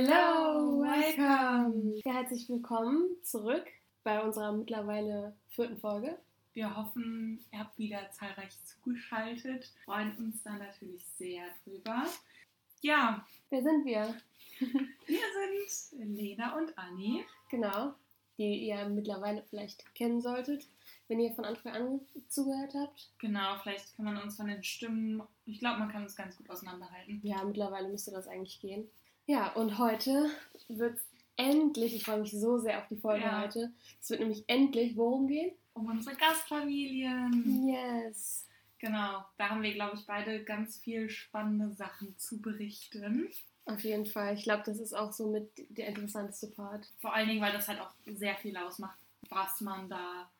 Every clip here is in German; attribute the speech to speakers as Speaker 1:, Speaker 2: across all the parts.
Speaker 1: Hello, welcome. Ja, herzlich willkommen zurück bei unserer mittlerweile vierten Folge.
Speaker 2: Wir hoffen, ihr habt wieder zahlreich zugeschaltet. Freuen uns da natürlich sehr drüber. Ja.
Speaker 1: Wer sind wir?
Speaker 2: Wir sind Lena und Anni.
Speaker 1: Genau, die ihr mittlerweile vielleicht kennen solltet, wenn ihr von Anfang an zugehört habt.
Speaker 2: Genau, vielleicht kann man uns von den Stimmen, ich glaube, man kann uns ganz gut auseinanderhalten.
Speaker 1: Ja, mittlerweile müsste das eigentlich gehen. Ja, und heute wird es endlich, ich freue mich so sehr auf die Folge ja. heute, es wird nämlich endlich worum gehen?
Speaker 2: Um unsere Gastfamilien.
Speaker 1: Yes.
Speaker 2: Genau, da haben wir, glaube ich, beide ganz viel spannende Sachen zu berichten.
Speaker 1: Auf jeden Fall. Ich glaube, das ist auch so mit der interessanteste Part.
Speaker 2: Vor allen Dingen, weil das halt auch sehr viel ausmacht, was man da,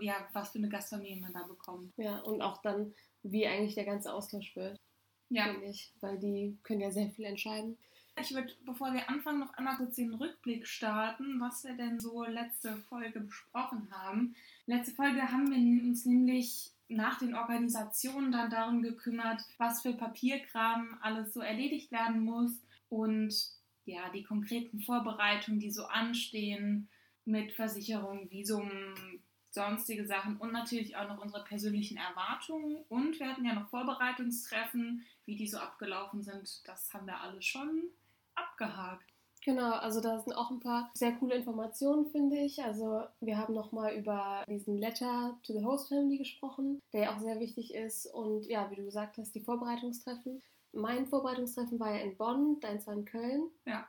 Speaker 2: ja, was für eine Gastfamilie man da bekommt.
Speaker 1: Ja, und auch dann, wie eigentlich der ganze Austausch wird. Ja. Finde ich, weil die können ja sehr viel entscheiden.
Speaker 2: Ich würde, bevor wir anfangen, noch einmal kurz den Rückblick starten, was wir denn so letzte Folge besprochen haben. Letzte Folge haben wir uns nämlich nach den Organisationen dann darum gekümmert, was für Papierkram alles so erledigt werden muss und ja, die konkreten Vorbereitungen, die so anstehen mit Versicherung, Visum, sonstige Sachen und natürlich auch noch unsere persönlichen Erwartungen. Und wir hatten ja noch Vorbereitungstreffen, wie die so abgelaufen sind. Das haben wir alle schon abgehakt.
Speaker 1: Genau, also da sind auch ein paar sehr coole Informationen, finde ich. Also wir haben nochmal über diesen Letter to the Host Family gesprochen, der ja auch sehr wichtig ist. Und ja, wie du gesagt hast, die Vorbereitungstreffen. Mein Vorbereitungstreffen war ja in Bonn, deins war in Köln.
Speaker 2: Ja.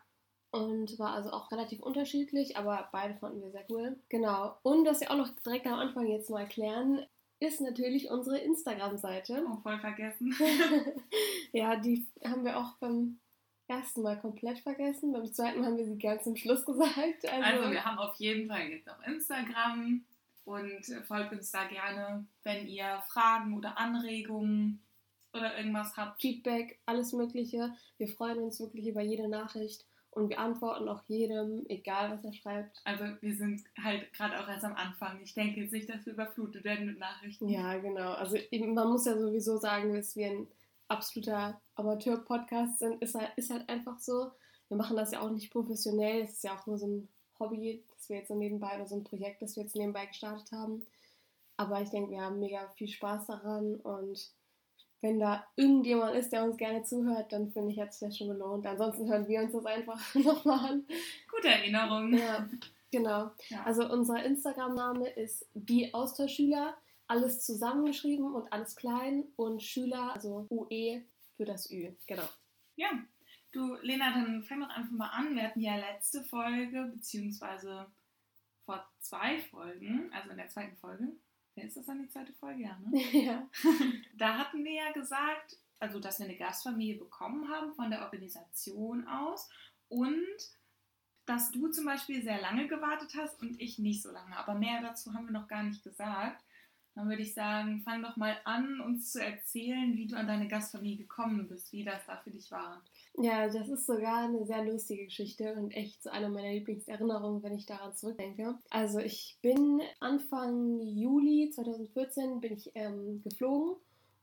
Speaker 1: Und war also auch relativ unterschiedlich, aber beide fanden wir sehr cool. Genau. Und was wir auch noch direkt am Anfang jetzt mal erklären, ist natürlich unsere Instagram-Seite.
Speaker 2: Oh, voll vergessen.
Speaker 1: ja, die haben wir auch beim ersten Mal komplett vergessen. Beim zweiten Mal haben wir sie ganz zum Schluss gesagt.
Speaker 2: Also, also wir haben auf jeden Fall jetzt auf Instagram und folgt uns da gerne, wenn ihr Fragen oder Anregungen oder irgendwas habt.
Speaker 1: Feedback, alles Mögliche. Wir freuen uns wirklich über jede Nachricht und wir antworten auch jedem, egal was er schreibt.
Speaker 2: Also wir sind halt gerade auch erst am Anfang. Ich denke jetzt nicht, dass wir überflutet werden mit Nachrichten.
Speaker 1: Ja, genau. Also man muss ja sowieso sagen, dass wir ein absoluter Amateur-Podcast sind, ist halt, ist halt einfach so. Wir machen das ja auch nicht professionell, es ist ja auch nur so ein Hobby, das wir jetzt so nebenbei oder so ein Projekt, das wir jetzt nebenbei gestartet haben. Aber ich denke, wir haben mega viel Spaß daran und wenn da irgendjemand ist, der uns gerne zuhört, dann finde ich, hat es das schon gelohnt. Ansonsten hören wir uns das einfach nochmal an.
Speaker 2: Gute Erinnerung.
Speaker 1: Ja, genau. Ja. Also unser Instagram-Name ist die Austauschschüler alles zusammengeschrieben und alles klein und Schüler, also UE für das Ü, genau.
Speaker 2: Ja, du Lena, dann fang doch einfach mal an. Wir hatten ja letzte Folge, beziehungsweise vor zwei Folgen, also in der zweiten Folge, wer ist das dann die zweite Folge? Ja, ne?
Speaker 1: ja.
Speaker 2: da hatten wir ja gesagt, also dass wir eine Gastfamilie bekommen haben von der Organisation aus und dass du zum Beispiel sehr lange gewartet hast und ich nicht so lange. Aber mehr dazu haben wir noch gar nicht gesagt. Dann würde ich sagen, fang doch mal an, uns zu erzählen, wie du an deine Gastfamilie gekommen bist, wie das da für dich war.
Speaker 1: Ja, das ist sogar eine sehr lustige Geschichte und echt so eine meiner Lieblingserinnerungen, wenn ich daran zurückdenke. Also ich bin Anfang Juli 2014 bin ich ähm, geflogen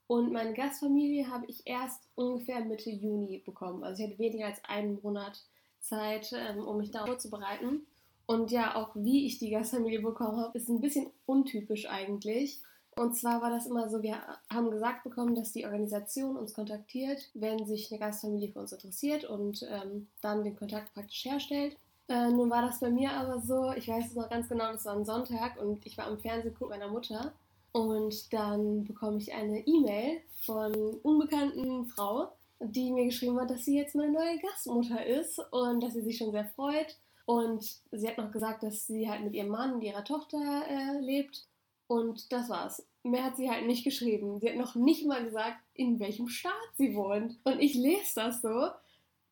Speaker 1: und meine Gastfamilie habe ich erst ungefähr Mitte Juni bekommen. Also ich hatte weniger als einen Monat Zeit, ähm, um mich darauf vorzubereiten. Und ja, auch wie ich die Gastfamilie bekommen habe, ist ein bisschen untypisch eigentlich. Und zwar war das immer so, wir haben gesagt bekommen, dass die Organisation uns kontaktiert, wenn sich eine Gastfamilie für uns interessiert und ähm, dann den Kontakt praktisch herstellt. Äh, nun war das bei mir aber so, ich weiß es noch ganz genau, das war ein Sonntag und ich war am Fernsehguck meiner Mutter und dann bekomme ich eine E-Mail von unbekannten Frau, die mir geschrieben hat, dass sie jetzt meine neue Gastmutter ist und dass sie sich schon sehr freut und sie hat noch gesagt, dass sie halt mit ihrem Mann und ihrer Tochter äh, lebt. Und das war's. Mehr hat sie halt nicht geschrieben. Sie hat noch nicht mal gesagt, in welchem Staat sie wohnt. Und ich lese das so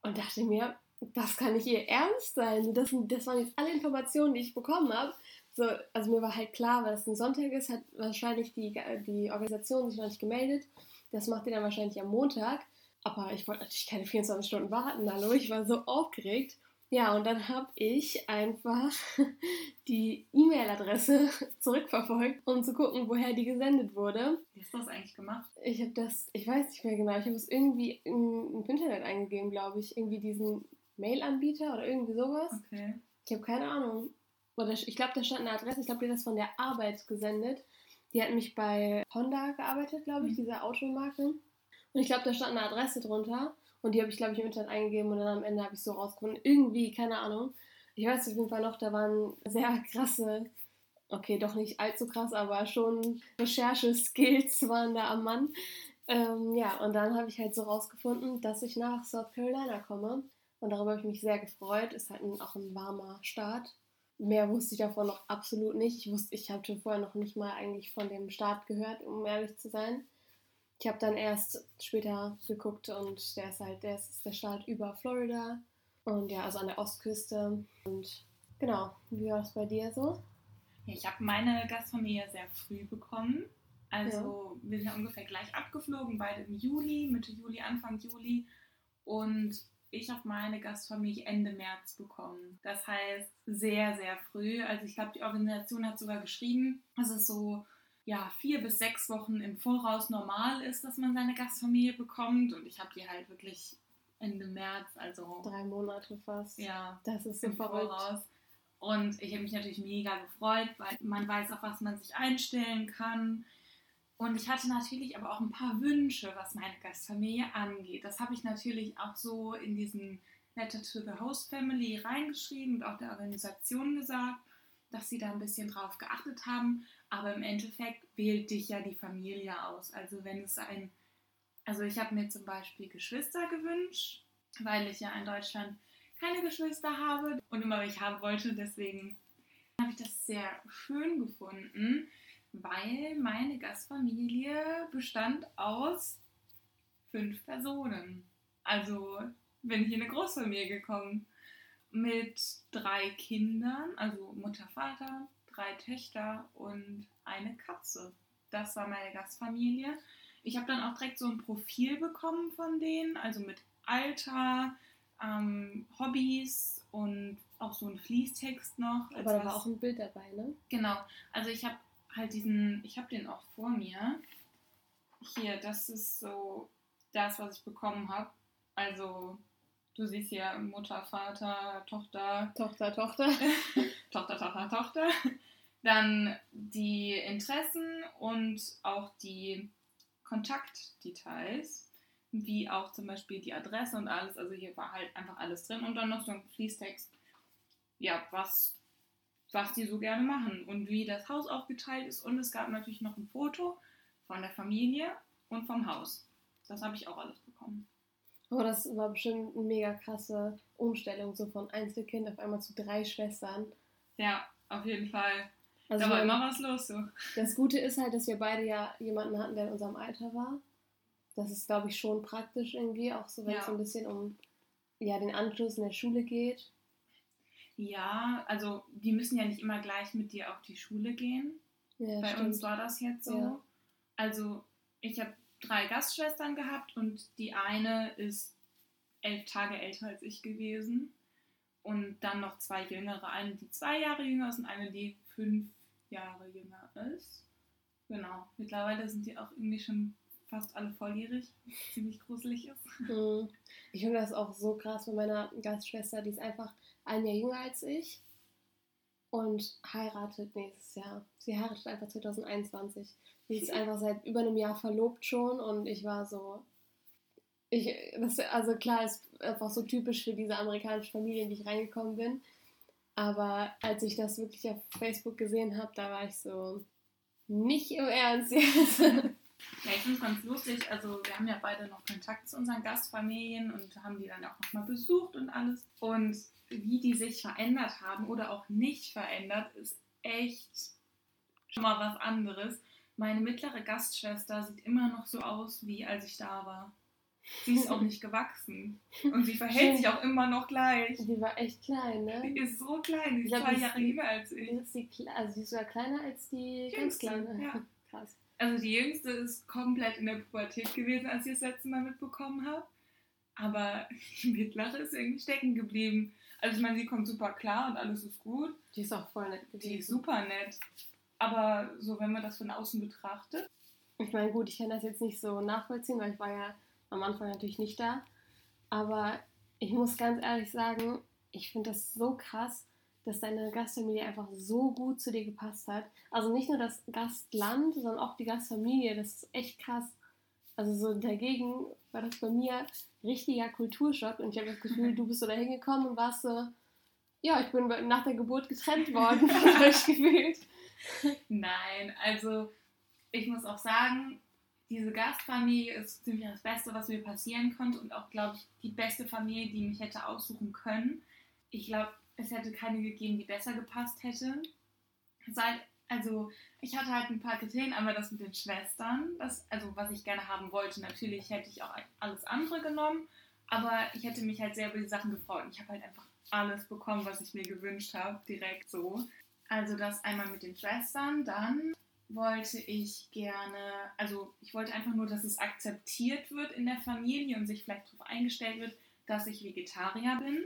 Speaker 1: und dachte mir, das kann nicht ihr Ernst sein. Das, das waren jetzt alle Informationen, die ich bekommen habe. So, also mir war halt klar, weil es ein Sonntag ist, hat wahrscheinlich die, die Organisation sich noch nicht gemeldet. Das macht ihr dann wahrscheinlich am Montag. Aber ich wollte natürlich keine 24 Stunden warten. Hallo, ich war so aufgeregt. Ja, und dann habe ich einfach die E-Mail-Adresse zurückverfolgt, um zu gucken, woher die gesendet wurde.
Speaker 2: Wie hast du das eigentlich gemacht?
Speaker 1: Ich habe das, ich weiß nicht mehr genau, ich habe es irgendwie im Internet eingegeben, glaube ich. Irgendwie diesen Mail-Anbieter oder irgendwie sowas.
Speaker 2: Okay.
Speaker 1: Ich habe keine Ahnung. Oder ich glaube, da stand eine Adresse, ich glaube, die hat das von der Arbeit gesendet. Die hat mich bei Honda gearbeitet, glaube ich,
Speaker 2: Mhm.
Speaker 1: diese Automarke. Und ich glaube, da stand eine Adresse drunter. Und die habe ich, glaube ich, im Internet eingegeben und dann am Ende habe ich so rausgefunden. Irgendwie, keine Ahnung. Ich weiß auf jeden Fall noch, da waren sehr krasse, okay, doch nicht allzu krass, aber schon Recherche-Skills waren da am Mann. Ähm, ja, und dann habe ich halt so rausgefunden, dass ich nach South Carolina komme. Und darüber habe ich mich sehr gefreut. Ist halt auch ein warmer Staat. Mehr wusste ich davon noch absolut nicht. Ich wusste, ich hatte vorher noch nicht mal eigentlich von dem Staat gehört, um ehrlich zu sein. Ich habe dann erst später geguckt und der ist halt, der ist der Staat über Florida und ja, also an der Ostküste. Und genau, wie war das bei dir so?
Speaker 2: Ja, ich habe meine Gastfamilie sehr früh bekommen. Also wir sind ja ungefähr gleich abgeflogen, beide im Juli, Mitte Juli, Anfang Juli. Und ich habe meine Gastfamilie Ende März bekommen. Das heißt sehr, sehr früh. Also ich glaube, die Organisation hat sogar geschrieben, dass es so ja, vier bis sechs Wochen im Voraus normal ist, dass man seine Gastfamilie bekommt. Und ich habe die halt wirklich Ende März, also
Speaker 1: Drei Monate fast.
Speaker 2: ja,
Speaker 1: Das ist
Speaker 2: im
Speaker 1: verrückt.
Speaker 2: Voraus. Und ich habe mich natürlich mega gefreut, weil man weiß, auf was man sich einstellen kann. Und ich hatte natürlich aber auch ein paar Wünsche, was meine Gastfamilie angeht. Das habe ich natürlich auch so in diesen Letter to the Host Family reingeschrieben und auch der Organisation gesagt, dass sie da ein bisschen drauf geachtet haben. Aber im Endeffekt wählt dich ja die Familie aus. Also wenn es ein, also ich habe mir zum Beispiel Geschwister gewünscht, weil ich ja in Deutschland keine Geschwister habe und immer welche haben wollte. Deswegen habe ich das sehr schön gefunden, weil meine Gastfamilie bestand aus fünf Personen. Also bin ich in eine Großfamilie gekommen mit drei Kindern, also Mutter, Vater, drei Töchter und eine Katze. Das war meine Gastfamilie. Ich habe dann auch direkt so ein Profil bekommen von denen, also mit Alter, ähm, Hobbys und auch so ein Fließtext noch.
Speaker 1: Aber da war
Speaker 2: was-
Speaker 1: auch ein Bild dabei, ne?
Speaker 2: Genau, also ich habe halt diesen, ich habe den auch vor mir. Hier, das ist so das, was ich bekommen habe. Also, du siehst hier Mutter, Vater, Tochter,
Speaker 1: Tochter, Tochter.
Speaker 2: Tochter, Tochter, Tochter. Dann die Interessen und auch die Kontaktdetails, wie auch zum Beispiel die Adresse und alles. Also hier war halt einfach alles drin und dann noch so ein Fließtext, ja, was, was die so gerne machen und wie das Haus aufgeteilt ist. Und es gab natürlich noch ein Foto von der Familie und vom Haus. Das habe ich auch alles bekommen.
Speaker 1: Aber das war bestimmt eine mega krasse Umstellung, so von Einzelkind auf einmal zu drei Schwestern.
Speaker 2: Ja, auf jeden Fall.
Speaker 1: Also
Speaker 2: da war immer was los so.
Speaker 1: das Gute ist halt, dass wir beide ja jemanden hatten, der in unserem Alter war. Das ist, glaube ich, schon praktisch irgendwie, auch so wenn es
Speaker 2: Ja.
Speaker 1: so ein bisschen um ja, den Anschluss in der Schule geht.
Speaker 2: Ja, also die müssen ja nicht immer gleich mit dir auf die Schule gehen.
Speaker 1: Ja,
Speaker 2: Bei
Speaker 1: stimmt.
Speaker 2: uns war das jetzt so.
Speaker 1: Ja.
Speaker 2: Also ich habe drei Gastschwestern gehabt und die eine ist elf Tage älter als ich gewesen. Und dann noch zwei jüngere, eine, die zwei Jahre jünger ist und eine, die fünf Jahre jünger ist. Genau. Mittlerweile sind die auch irgendwie schon fast alle volljährig, was ziemlich gruselig ist.
Speaker 1: Mhm. Ich finde das auch so krass bei meiner Gastschwester, die ist einfach ein Jahr jünger als ich und heiratet nächstes Jahr. Sie heiratet einfach 2021. Sie ist einfach seit über einem Jahr verlobt schon und ich war so. Ich, das, also klar, ist einfach so typisch für diese amerikanische Familie, in die ich reingekommen bin. Aber als ich das wirklich auf Facebook gesehen habe, da war ich so, nicht im Ernst jetzt.
Speaker 2: Ja, ich finde es ganz lustig. Also, wir haben ja beide noch Kontakt zu unseren Gastfamilien und haben die dann auch nochmal besucht und alles. Und wie die sich verändert haben oder auch nicht verändert, ist echt schon mal was anderes. Meine mittlere Gastschwester sieht immer noch so aus, wie als ich da war. Sie ist auch nicht gewachsen. Und sie verhält sich auch immer noch gleich.
Speaker 1: Die war echt klein, ne?
Speaker 2: Die ist so klein, die ist
Speaker 1: glaub,
Speaker 2: zwei Jahre jünger als ich.
Speaker 1: Ist, die, also die ist sogar kleiner als die ganz kleine.
Speaker 2: ja.
Speaker 1: Krass.
Speaker 2: Also die jüngste ist komplett in der Pubertät gewesen, als ich das letzte Mal mitbekommen habe. Aber die mittlere ist irgendwie stecken geblieben. Also ich meine, sie kommt super klar und alles ist gut.
Speaker 1: Die ist auch voll nett gewesen.
Speaker 2: Die ist super nett. Aber so, wenn man das von außen betrachtet,
Speaker 1: Ich meine, gut, ich kann das jetzt nicht so nachvollziehen, weil ich war ja am Anfang natürlich nicht da. Aber ich muss ganz ehrlich sagen, ich finde das so krass, dass deine Gastfamilie einfach so gut zu dir gepasst hat. Also nicht nur das Gastland, sondern auch die Gastfamilie. Das ist echt krass. Also so dagegen war das bei mir richtiger Kulturschock und ich habe das Gefühl, du bist so da hingekommen und warst so, ja, ich bin nach der Geburt getrennt worden, habe ich gefühlt.
Speaker 2: Nein, also ich muss auch sagen, diese Gastfamilie ist ziemlich das Beste, was mir passieren konnte und auch, glaube ich, die beste Familie, die mich hätte aussuchen können. Ich glaube, es hätte keine gegeben, die besser gepasst hätte. Also ich hatte halt ein paar Kriterien, einmal das mit den Schwestern, das, also was ich gerne haben wollte. Natürlich hätte ich auch alles andere genommen, aber ich hätte mich halt sehr über die Sachen gefreut. Ich habe halt einfach alles bekommen, was ich mir gewünscht habe, direkt so. Also das einmal mit den Schwestern, dann wollte ich gerne, also ich wollte einfach nur, dass es akzeptiert wird in der Familie und sich vielleicht darauf eingestellt wird, dass ich Vegetarier bin.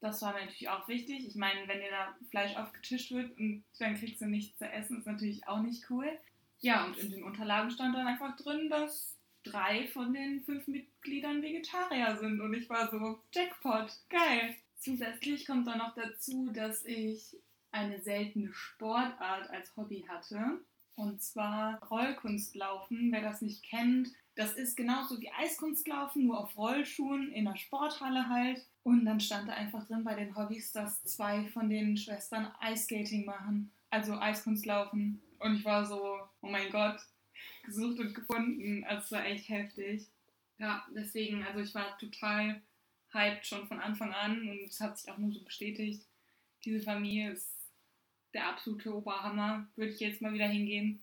Speaker 2: Das war mir natürlich auch wichtig. Ich meine, wenn dir da Fleisch aufgetischt wird und dann kriegst du nichts zu essen, ist natürlich auch nicht cool. Ja, und in den Unterlagen stand dann einfach drin, dass drei von den fünf Mitgliedern Vegetarier sind. Und ich war so, Jackpot, geil. Zusätzlich kommt dann noch dazu, dass ich eine seltene Sportart als Hobby hatte. Und zwar Rollkunstlaufen. Wer das nicht kennt, das ist genauso wie Eiskunstlaufen, nur auf Rollschuhen in der Sporthalle halt. Und dann stand da einfach drin bei den Hobbys, dass zwei von den Schwestern Eiskating machen. Also Eiskunstlaufen. Und ich war so, oh mein Gott, gesucht und gefunden. Also es war echt heftig. Ja, deswegen, also ich war total hyped schon von Anfang an und es hat sich auch nur so bestätigt. Diese Familie ist der absolute Oberhammer. Würde ich jetzt mal wieder hingehen.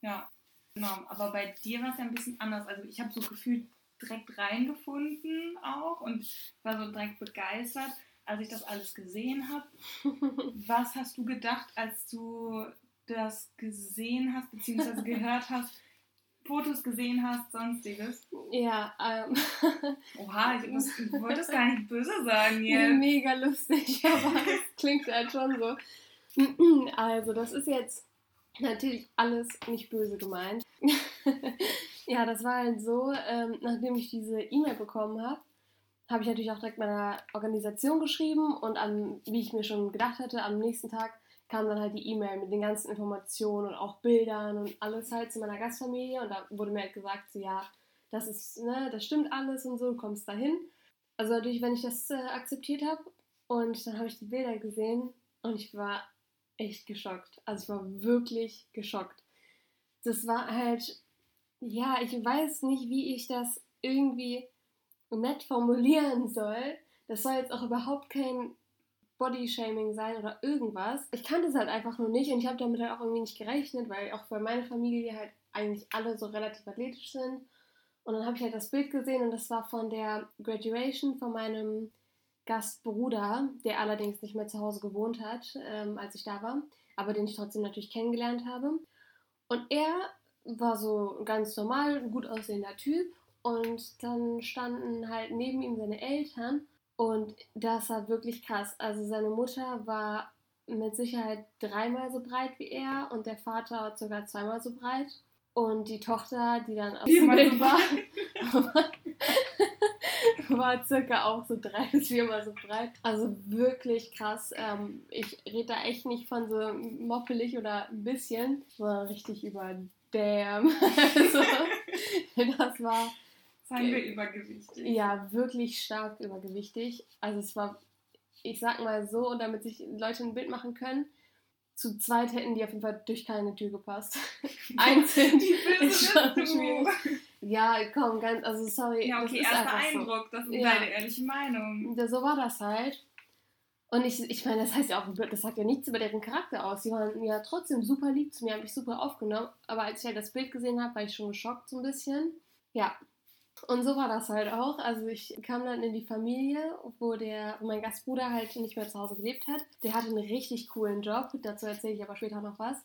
Speaker 2: Ja, genau. Aber bei dir war es ja ein bisschen anders. Also ich habe so gefühlt direkt reingefunden auch und war so direkt begeistert, als ich das alles gesehen habe. Was hast du gedacht, als du das gesehen hast, beziehungsweise gehört hast? Fotos gesehen hast, sonstiges.
Speaker 1: Ja, ähm.
Speaker 2: Oha, ich, muss, ich wollte es gar nicht böse sagen jetzt.
Speaker 1: Mega lustig, aber es klingt halt schon so. Also, das ist jetzt natürlich alles nicht böse gemeint. ja, das war halt so, ähm, nachdem ich diese E-Mail bekommen habe, habe ich natürlich auch direkt meiner Organisation geschrieben und an, wie ich mir schon gedacht hatte, am nächsten Tag kam dann halt die E-Mail mit den ganzen Informationen und auch Bildern und alles halt zu meiner Gastfamilie und da wurde mir halt gesagt, so ja, das ist, ne, das stimmt alles und so, du kommst dahin. Also natürlich, wenn ich das äh, akzeptiert habe und dann habe ich die Bilder gesehen und ich war echt geschockt. Also ich war wirklich geschockt. Das war halt, ja, ich weiß nicht, wie ich das irgendwie nett formulieren soll. Das soll jetzt auch überhaupt kein Bodyshaming sein oder irgendwas. Ich kannte es halt einfach nur nicht und ich habe damit halt auch irgendwie nicht gerechnet, weil auch bei meiner Familie halt eigentlich alle so relativ athletisch sind. Und dann habe ich halt das Bild gesehen und das war von der Graduation von meinem Gastbruder, der allerdings nicht mehr zu Hause gewohnt hat, ähm, als ich da war, aber den ich trotzdem natürlich kennengelernt habe. Und er war so ein ganz normal, gut aussehender Typ und dann standen halt neben ihm seine Eltern und das war wirklich krass. Also seine Mutter war mit Sicherheit dreimal so breit wie er und der Vater sogar zweimal so breit. Und die Tochter, die dann aus dem Bild war, war circa auch so drei bis viermal so breit. Also wirklich krass. Ähm, ich rede da echt nicht von so moppelig oder ein bisschen, sondern richtig über Damn. also, das war
Speaker 2: Seien wir übergewichtig.
Speaker 1: Ja, wirklich stark übergewichtig. Also es war, ich sag mal so, und damit sich Leute ein Bild machen können, zu zweit hätten die auf jeden Fall durch keine Tür gepasst. Einzeln ist schon schwierig. Ja, komm, ganz, also sorry.
Speaker 2: Ja, okay, erster Eindruck, so. das ist ja. deine ehrliche Meinung.
Speaker 1: Ja, so war das halt. Und ich, ich meine, das heißt ja auch, das sagt ja nichts über deren Charakter aus. Die waren ja trotzdem super lieb zu mir, haben mich super aufgenommen. Aber als ich halt das Bild gesehen habe, war ich schon geschockt so ein bisschen. Ja, und so war das halt auch. Also ich kam dann in die Familie, wo der, wo mein Gastbruder halt nicht mehr zu Hause gelebt hat. Der hatte einen richtig coolen Job, dazu erzähle ich aber später noch was.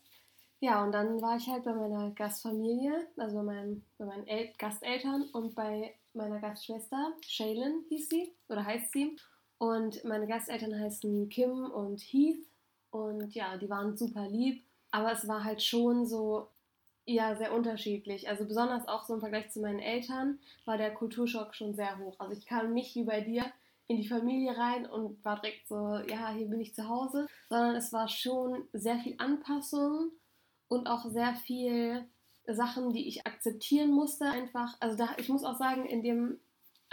Speaker 1: Ja, und dann war ich halt bei meiner Gastfamilie, also bei, meinem, bei meinen El Gasteltern und bei meiner Gastschwester, Shaylin hieß sie, oder heißt sie. Und meine Gasteltern heißen Kim und Heath. Und ja, die waren super lieb. Aber es war halt schon so, ja, sehr unterschiedlich. Also besonders auch so im Vergleich zu meinen Eltern war der Kulturschock schon sehr hoch. Also ich kam nicht wie bei dir in die Familie rein und war direkt so, ja, hier bin ich zu Hause, sondern es war schon sehr viel Anpassung und auch sehr viel Sachen, die ich akzeptieren musste, einfach. Also da, ich muss auch sagen, in dem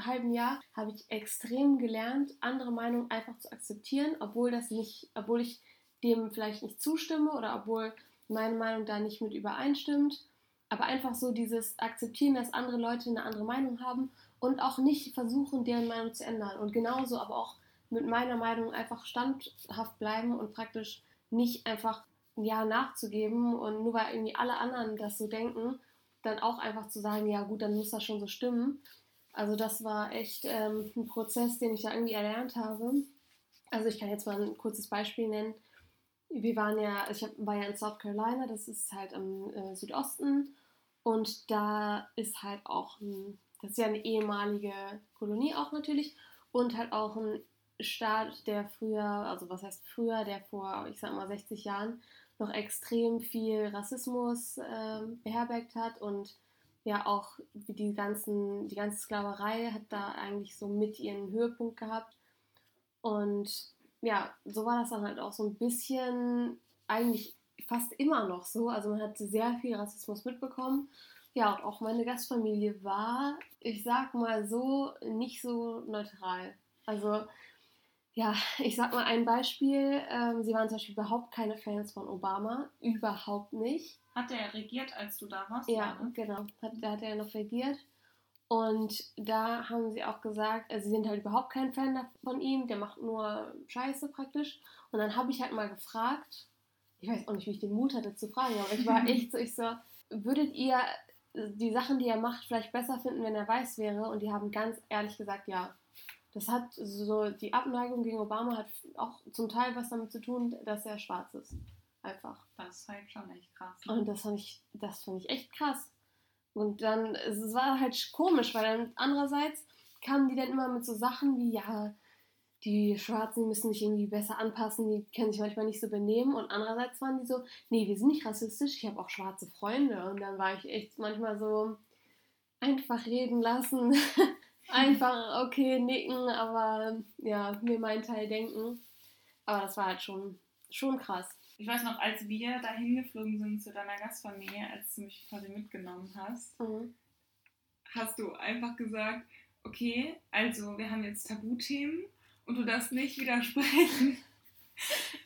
Speaker 1: halben Jahr habe ich extrem gelernt, andere Meinungen einfach zu akzeptieren, obwohl das nicht, obwohl ich dem vielleicht nicht zustimme oder obwohl meine Meinung da nicht mit übereinstimmt. Aber einfach so dieses Akzeptieren, dass andere Leute eine andere Meinung haben und auch nicht versuchen, deren Meinung zu ändern. Und genauso aber auch mit meiner Meinung einfach standhaft bleiben und praktisch nicht einfach ja nachzugeben und nur weil irgendwie alle anderen das so denken, dann auch einfach zu sagen, ja gut, dann muss das schon so stimmen. Also das war echt ähm, ein Prozess, den ich da irgendwie erlernt habe. Also ich kann jetzt mal ein kurzes Beispiel nennen. Wir waren ja, ich war ja in South Carolina, das ist halt im äh, Südosten und da ist halt auch ein, das ist ja eine ehemalige Kolonie auch natürlich und halt auch ein Staat, der früher, also was heißt früher, der vor, ich sag mal 60 Jahren noch extrem viel Rassismus äh, beherbergt hat und ja auch die, ganzen, die ganze Sklaverei hat da eigentlich so mit ihren Höhepunkt gehabt. Und ja, so war das dann halt auch so ein bisschen eigentlich fast immer noch so. Also man hat sehr viel Rassismus mitbekommen. Ja, und auch meine Gastfamilie war, ich sag mal so, nicht so neutral. Also ja, ich sag mal ein Beispiel. Ähm, sie waren zum Beispiel überhaupt keine Fans von Obama. Überhaupt nicht.
Speaker 2: Hat er regiert, als du da warst?
Speaker 1: Ja, ne? genau. Hat, da hat er noch regiert. Und da haben sie auch gesagt, also sie sind halt überhaupt kein Fan von ihm, der macht nur Scheiße praktisch. Und dann habe ich halt mal gefragt, ich weiß auch nicht, wie ich den Mut hatte zu fragen, aber ich war echt so, ich so, würdet ihr die Sachen, die er macht, vielleicht besser finden, wenn er weiß wäre? Und die haben ganz ehrlich gesagt, ja das hat so, die Abneigung gegen Obama hat auch zum Teil was damit zu tun, dass er schwarz ist. Einfach.
Speaker 2: Das ist halt schon echt krass.
Speaker 1: Ne? Und das fand ich, das fand ich echt krass. Und dann, es war halt komisch, weil dann andererseits kamen die dann immer mit so Sachen wie, ja, die Schwarzen müssen sich irgendwie besser anpassen, die können sich manchmal nicht so benehmen. Und andererseits waren die so, nee, wir sind nicht rassistisch, ich habe auch schwarze Freunde. Und dann war ich echt manchmal so, einfach reden lassen. einfach okay nicken, aber ja, mir meinen Teil denken. Aber das war halt schon, schon krass.
Speaker 2: Ich weiß noch, als wir dahin geflogen sind zu deiner Gastfamilie, als du mich quasi mitgenommen hast, mhm. hast du einfach gesagt, okay, also wir haben jetzt Tabuthemen und du darfst nicht widersprechen.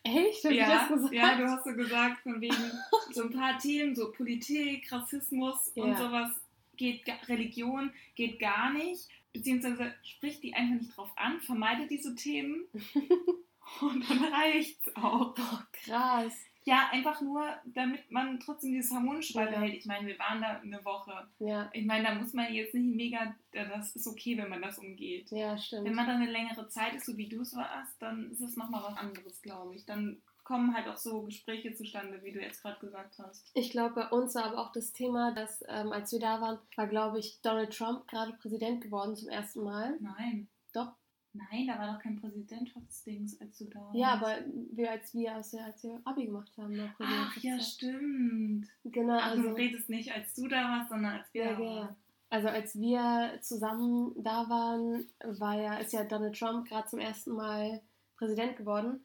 Speaker 1: Echt? Hab
Speaker 2: ja, ja, du hast so gesagt, von wegen so ein paar Themen, so Politik, Rassismus ja. und sowas geht Religion geht gar nicht beziehungsweise spricht die einfach nicht drauf an, vermeidet diese Themen und dann reicht's auch.
Speaker 1: Oh, krass.
Speaker 2: Ja, einfach nur, damit man trotzdem dieses harmonische ja. behält. Ich meine, wir waren da eine Woche.
Speaker 1: Ja.
Speaker 2: Ich meine, da muss man jetzt nicht mega, das ist okay, wenn man das umgeht.
Speaker 1: Ja, stimmt.
Speaker 2: Wenn man da eine längere Zeit ist, so wie du es warst, dann ist es nochmal was anderes, glaube ich. Dann kommen halt auch so Gespräche zustande, wie du jetzt gerade gesagt hast.
Speaker 1: Ich glaube, bei uns war aber auch das Thema, dass ähm, als wir da waren, war, glaube ich, Donald Trump gerade Präsident geworden zum ersten Mal.
Speaker 2: Nein.
Speaker 1: Doch.
Speaker 2: Nein, da war doch kein Präsidentschaftsdings, als du da warst.
Speaker 1: Ja, aber wir, als wir, als wir, als wir Abi gemacht haben.
Speaker 2: Ach ja, stimmt.
Speaker 1: Genau.
Speaker 2: Ach, also, du redest nicht, als du da warst, sondern als wir ja, da waren. Ja.
Speaker 1: Also als wir zusammen da waren, war ja, ist ja Donald Trump gerade zum ersten Mal Präsident geworden.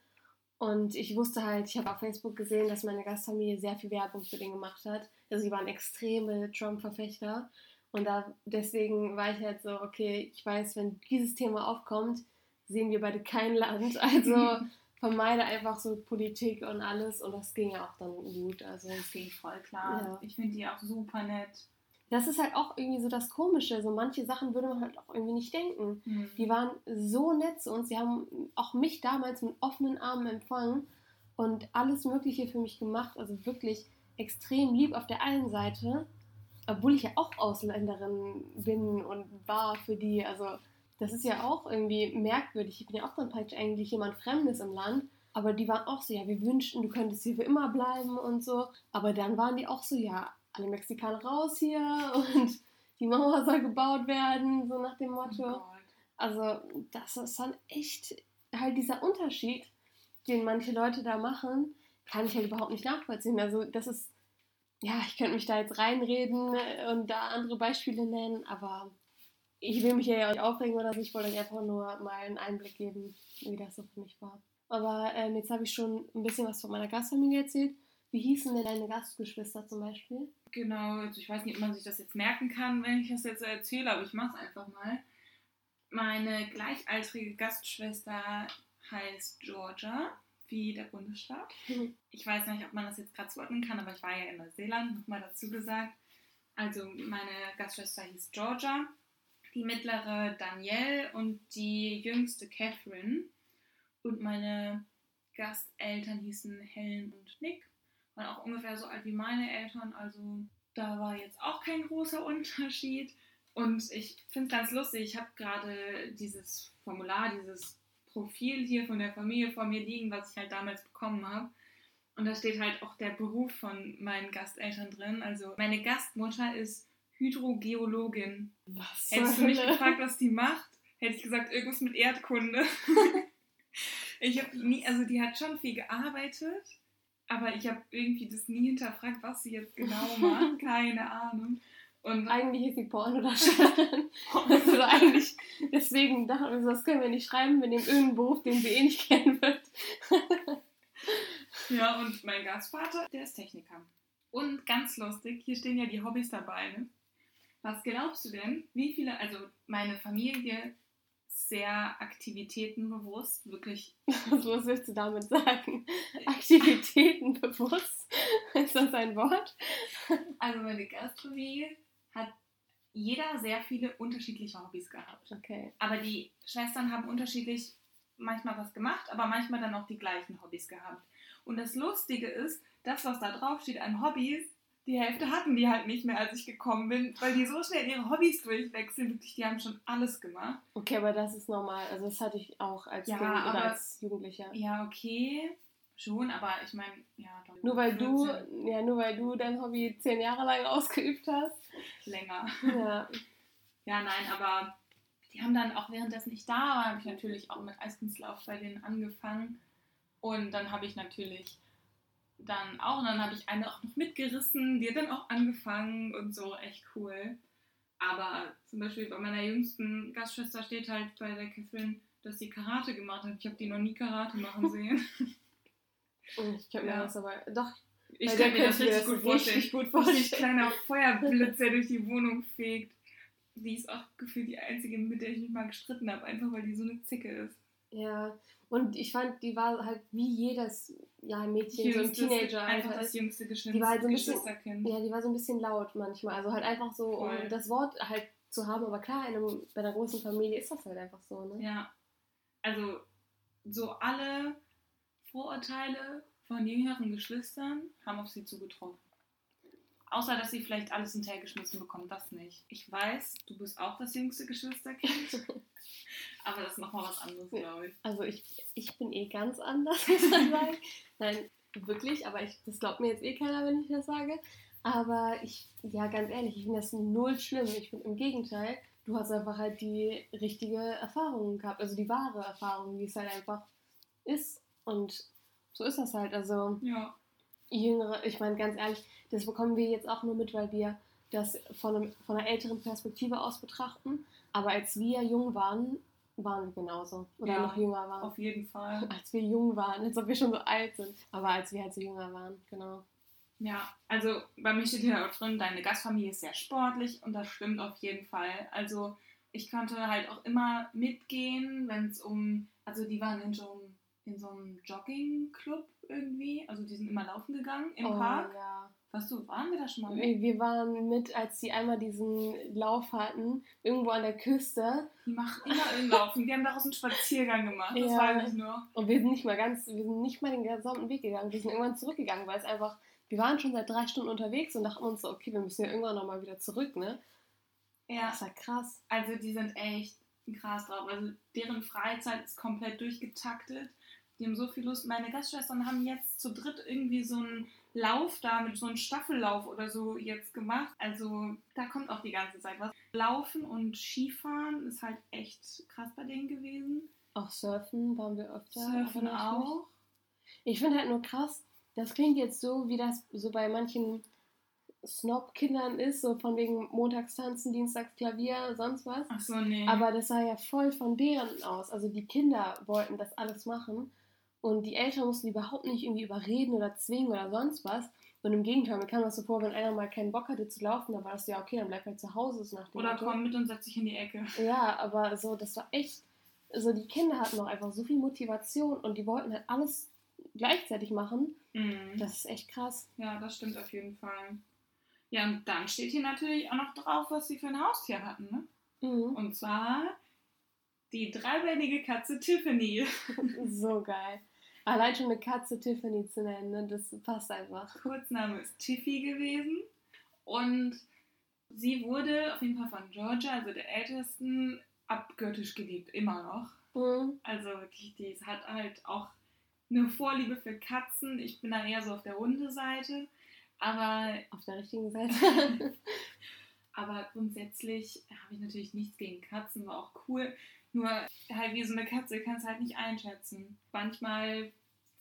Speaker 1: Und ich wusste halt, ich habe auf Facebook gesehen, dass meine Gastfamilie sehr viel Werbung für den gemacht hat. Also sie waren extreme Trump-Verfechter. Und da, deswegen war ich halt so, okay, ich weiß, wenn dieses Thema aufkommt, sehen wir beide kein Land. Also vermeide einfach so Politik und alles. Und das ging ja auch dann gut. Also
Speaker 2: das ging voll klar. Ja. Ich finde die auch super nett
Speaker 1: das ist halt auch irgendwie so das Komische. So manche Sachen würde man halt auch irgendwie nicht denken. Mhm. Die waren so nett zu uns. Sie haben auch mich damals mit offenen Armen empfangen und alles Mögliche für mich gemacht. Also wirklich extrem lieb auf der einen Seite, obwohl ich ja auch Ausländerin bin und war für die. Also das ist ja auch irgendwie merkwürdig. Ich bin ja auch dann praktisch eigentlich jemand Fremdes im Land. Aber die waren auch so, ja, wir wünschten, du könntest hier für immer bleiben und so. Aber dann waren die auch so, ja, alle Mexikaner raus hier und die Mauer soll gebaut werden, so nach dem Motto. Oh also das ist dann echt halt dieser Unterschied, den manche Leute da machen, kann ich halt überhaupt nicht nachvollziehen. Also das ist, ja, ich könnte mich da jetzt reinreden und da andere Beispiele nennen, aber ich will mich ja nicht aufregen oder so, ich wollte euch einfach nur mal einen Einblick geben, wie das so für mich war. Aber ähm, jetzt habe ich schon ein bisschen was von meiner Gastfamilie erzählt. Wie hießen denn deine Gastgeschwister zum Beispiel?
Speaker 2: Genau, also ich weiß nicht, ob man sich das jetzt merken kann, wenn ich das jetzt erzähle, aber ich mache es einfach mal. Meine gleichaltrige Gastschwester heißt Georgia, wie der Bundesstaat. Ich weiß nicht, ob man das jetzt gerade zuordnen kann, aber ich war ja in Neuseeland, nochmal dazu gesagt. Also meine Gastschwester hieß Georgia, die mittlere Danielle und die jüngste Catherine. Und meine Gasteltern hießen Helen und Nick waren auch ungefähr so alt wie meine Eltern, also da war jetzt auch kein großer Unterschied. Und ich finde es ganz lustig, ich habe gerade dieses Formular, dieses Profil hier von der Familie vor mir liegen, was ich halt damals bekommen habe. Und da steht halt auch der Beruf von meinen Gasteltern drin. Also meine Gastmutter ist Hydrogeologin.
Speaker 1: Was?
Speaker 2: Hättest du mich gefragt, was die macht, hätte ich gesagt, irgendwas mit Erdkunde. ich habe nie, also die hat schon viel gearbeitet, aber ich habe irgendwie das nie hinterfragt, was sie jetzt genau macht. Keine Ahnung. Und
Speaker 1: eigentlich ist sie Pornodarstellerin. also eigentlich, deswegen dachten wir so, das können wir nicht schreiben, wir nehmen irgendeinen Beruf, den sie eh nicht kennen wird.
Speaker 2: ja, und mein Gastvater, der ist Techniker. Und ganz lustig, hier stehen ja die Hobbys dabei. Ne? Was glaubst du denn, wie viele, also meine Familie sehr aktivitätenbewusst, wirklich.
Speaker 1: Was willst du damit sagen? Aktivitätenbewusst? Ist das ein Wort?
Speaker 2: Also meine Gastfamilie hat jeder sehr viele unterschiedliche Hobbys gehabt.
Speaker 1: Okay.
Speaker 2: Aber die Schwestern haben unterschiedlich manchmal was gemacht, aber manchmal dann auch die gleichen Hobbys gehabt. Und das Lustige ist, das, was da drauf steht an Hobbys, die Hälfte hatten die halt nicht mehr, als ich gekommen bin, weil die so schnell ihre Hobbys durchwechseln. Wirklich, die haben schon alles gemacht.
Speaker 1: Okay, aber das ist normal. Also das hatte ich auch als
Speaker 2: Ja,
Speaker 1: Kind oder
Speaker 2: aber-
Speaker 1: als Jugendlicher.
Speaker 2: Ja, okay. Schon, aber ich meine, ja, doch.
Speaker 1: Nur weil du,
Speaker 2: 14
Speaker 1: ja, nur weil du dein Hobby zehn Jahre lang ausgeübt hast.
Speaker 2: länger.
Speaker 1: Ja.
Speaker 2: Ja, nein, aber die haben dann auch währenddessen ich da war, habe ich natürlich auch mit Eiskunstlauf bei denen angefangen. Und dann habe ich natürlich dann auch, und dann habe ich eine auch noch mitgerissen, die hat dann auch angefangen und so, echt cool. Aber zum Beispiel bei meiner jüngsten Gastschwester steht halt bei der Catherine, dass sie Karate gemacht hat. Ich habe die noch nie Karate machen sehen.
Speaker 1: Und ich könnte mir
Speaker 2: Ja.
Speaker 1: das aber. Doch,
Speaker 2: Ich kann mir das richtig gut vorstellen.
Speaker 1: richtig gut
Speaker 2: Richtig
Speaker 1: vorstellen.
Speaker 2: kleiner Feuerblitz, der durch die Wohnung fegt. Die ist auch gefühlt die einzige, mit der ich mich mal gestritten habe, einfach weil die so eine Zicke ist.
Speaker 1: Ja. Und ich fand, die war halt wie jedes ja, Mädchen, so ein Teenager
Speaker 2: Einfach das jüngste Geschwister,
Speaker 1: Die war halt so ein bisschen-
Speaker 2: Geschwisterkind.
Speaker 1: Ja, die war so ein bisschen laut manchmal. Also halt einfach so, um
Speaker 2: Voll.
Speaker 1: das Wort halt zu haben. Aber klar, in einem, bei einer großen Familie ist das halt einfach so, ne?
Speaker 2: Ja. Also, so alle Vorurteile von jüngeren Geschwistern haben auf sie zugetroffen. Außer, dass sie vielleicht alles hinterhergeschmissen bekommen, das nicht. Ich weiß, du bist auch das jüngste Geschwisterkind. aber das ist nochmal was anderes, glaube ich.
Speaker 1: Also ich, ich bin eh ganz anders, muss man sagen. Nein, wirklich, aber ich, das glaubt mir jetzt eh keiner, wenn ich das sage. Aber ich, ja, ganz ehrlich, ich finde das null schlimm. Ich finde im Gegenteil, du hast einfach halt die richtige Erfahrung gehabt, also die wahre Erfahrung, wie es halt einfach ist. Und so ist das halt. Also
Speaker 2: Ja.
Speaker 1: Jüngere, ich meine ganz ehrlich, das bekommen wir jetzt auch nur mit, weil wir das von, einem, von einer älteren Perspektive aus betrachten. Aber als wir jung waren, waren wir genauso. Oder
Speaker 2: Ja,
Speaker 1: noch jünger waren.
Speaker 2: Auf jeden Fall.
Speaker 1: Als wir jung waren, als ob wir schon so alt sind. Aber als wir halt so jünger waren, genau.
Speaker 2: Ja, also bei mir steht hier auch drin, deine Gastfamilie ist sehr sportlich und das stimmt auf jeden Fall. Also ich konnte halt auch immer mitgehen, wenn es um, also die waren in so einem, in so einem Jogging-Club irgendwie, also die sind immer laufen gegangen im
Speaker 1: oh,
Speaker 2: Park.
Speaker 1: Ja.
Speaker 2: Weißt du, waren wir da schon mal mit?
Speaker 1: Wir waren mit, als die einmal diesen Lauf hatten, irgendwo an der Küste.
Speaker 2: Die machen immer irgendeinen Laufen, die haben daraus einen Spaziergang gemacht, das
Speaker 1: Ja.
Speaker 2: weiß ich nur.
Speaker 1: Und wir sind nicht mal ganz, wir sind nicht mal den gesamten Weg gegangen. Wir sind irgendwann zurückgegangen, weil es einfach, wir waren schon seit drei Stunden unterwegs und dachten uns so, okay, wir müssen ja irgendwann nochmal wieder zurück, ne?
Speaker 2: Ja,
Speaker 1: Das war krass.
Speaker 2: Also die sind echt krass drauf. Also deren Freizeit ist komplett durchgetaktet. Die haben so viel Lust. Meine Gastschwestern haben jetzt zu dritt irgendwie so einen Lauf da mit so einem Staffellauf oder so jetzt gemacht. Also da kommt auch die ganze Zeit was. Laufen und Skifahren ist halt echt krass bei denen gewesen.
Speaker 1: Auch Surfen waren wir öfter.
Speaker 2: Surfen auch.
Speaker 1: Ich finde halt nur krass, das klingt jetzt so, wie das so bei manchen Snob-Kindern ist, so von wegen montags tanzen, dienstags Klavier, sonst was.
Speaker 2: Ach so, nee.
Speaker 1: Aber das sah ja voll von deren aus. Also die Kinder wollten das alles machen und die Eltern mussten überhaupt nicht irgendwie überreden oder zwingen oder sonst was. Und im Gegenteil, mir kam das so vor, wenn einer mal keinen Bock hatte zu laufen, dann war das ja okay, dann bleib halt zu Hause. So nach dem
Speaker 2: Oder
Speaker 1: Motto.
Speaker 2: komm mit und setz dich in die Ecke.
Speaker 1: Ja, aber so, das war echt, so die Kinder hatten auch einfach so viel Motivation und die wollten halt alles gleichzeitig machen.
Speaker 2: Mhm.
Speaker 1: Das ist echt krass.
Speaker 2: Ja, das stimmt auf jeden Fall. Ja, und dann steht hier natürlich auch noch drauf, was sie für ein Haustier hatten, ne?
Speaker 1: Mhm.
Speaker 2: Und zwar die dreibeinige Katze Tiffany.
Speaker 1: So geil. Allein schon eine Katze Tiffany zu nennen, ne, das passt einfach.
Speaker 2: Kurzname ist Tiffy gewesen. Und sie wurde auf jeden Fall von Georgia, also der Ältesten, abgöttisch geliebt, immer noch.
Speaker 1: Mhm.
Speaker 2: Also die, die hat halt auch eine Vorliebe für Katzen. Ich bin da eher so auf der Hundeseite. Aber,
Speaker 1: Auf der richtigen Seite.
Speaker 2: aber grundsätzlich habe ich natürlich nichts gegen Katzen, war auch cool. Nur halt wie so eine Katze kannst du halt nicht einschätzen. Manchmal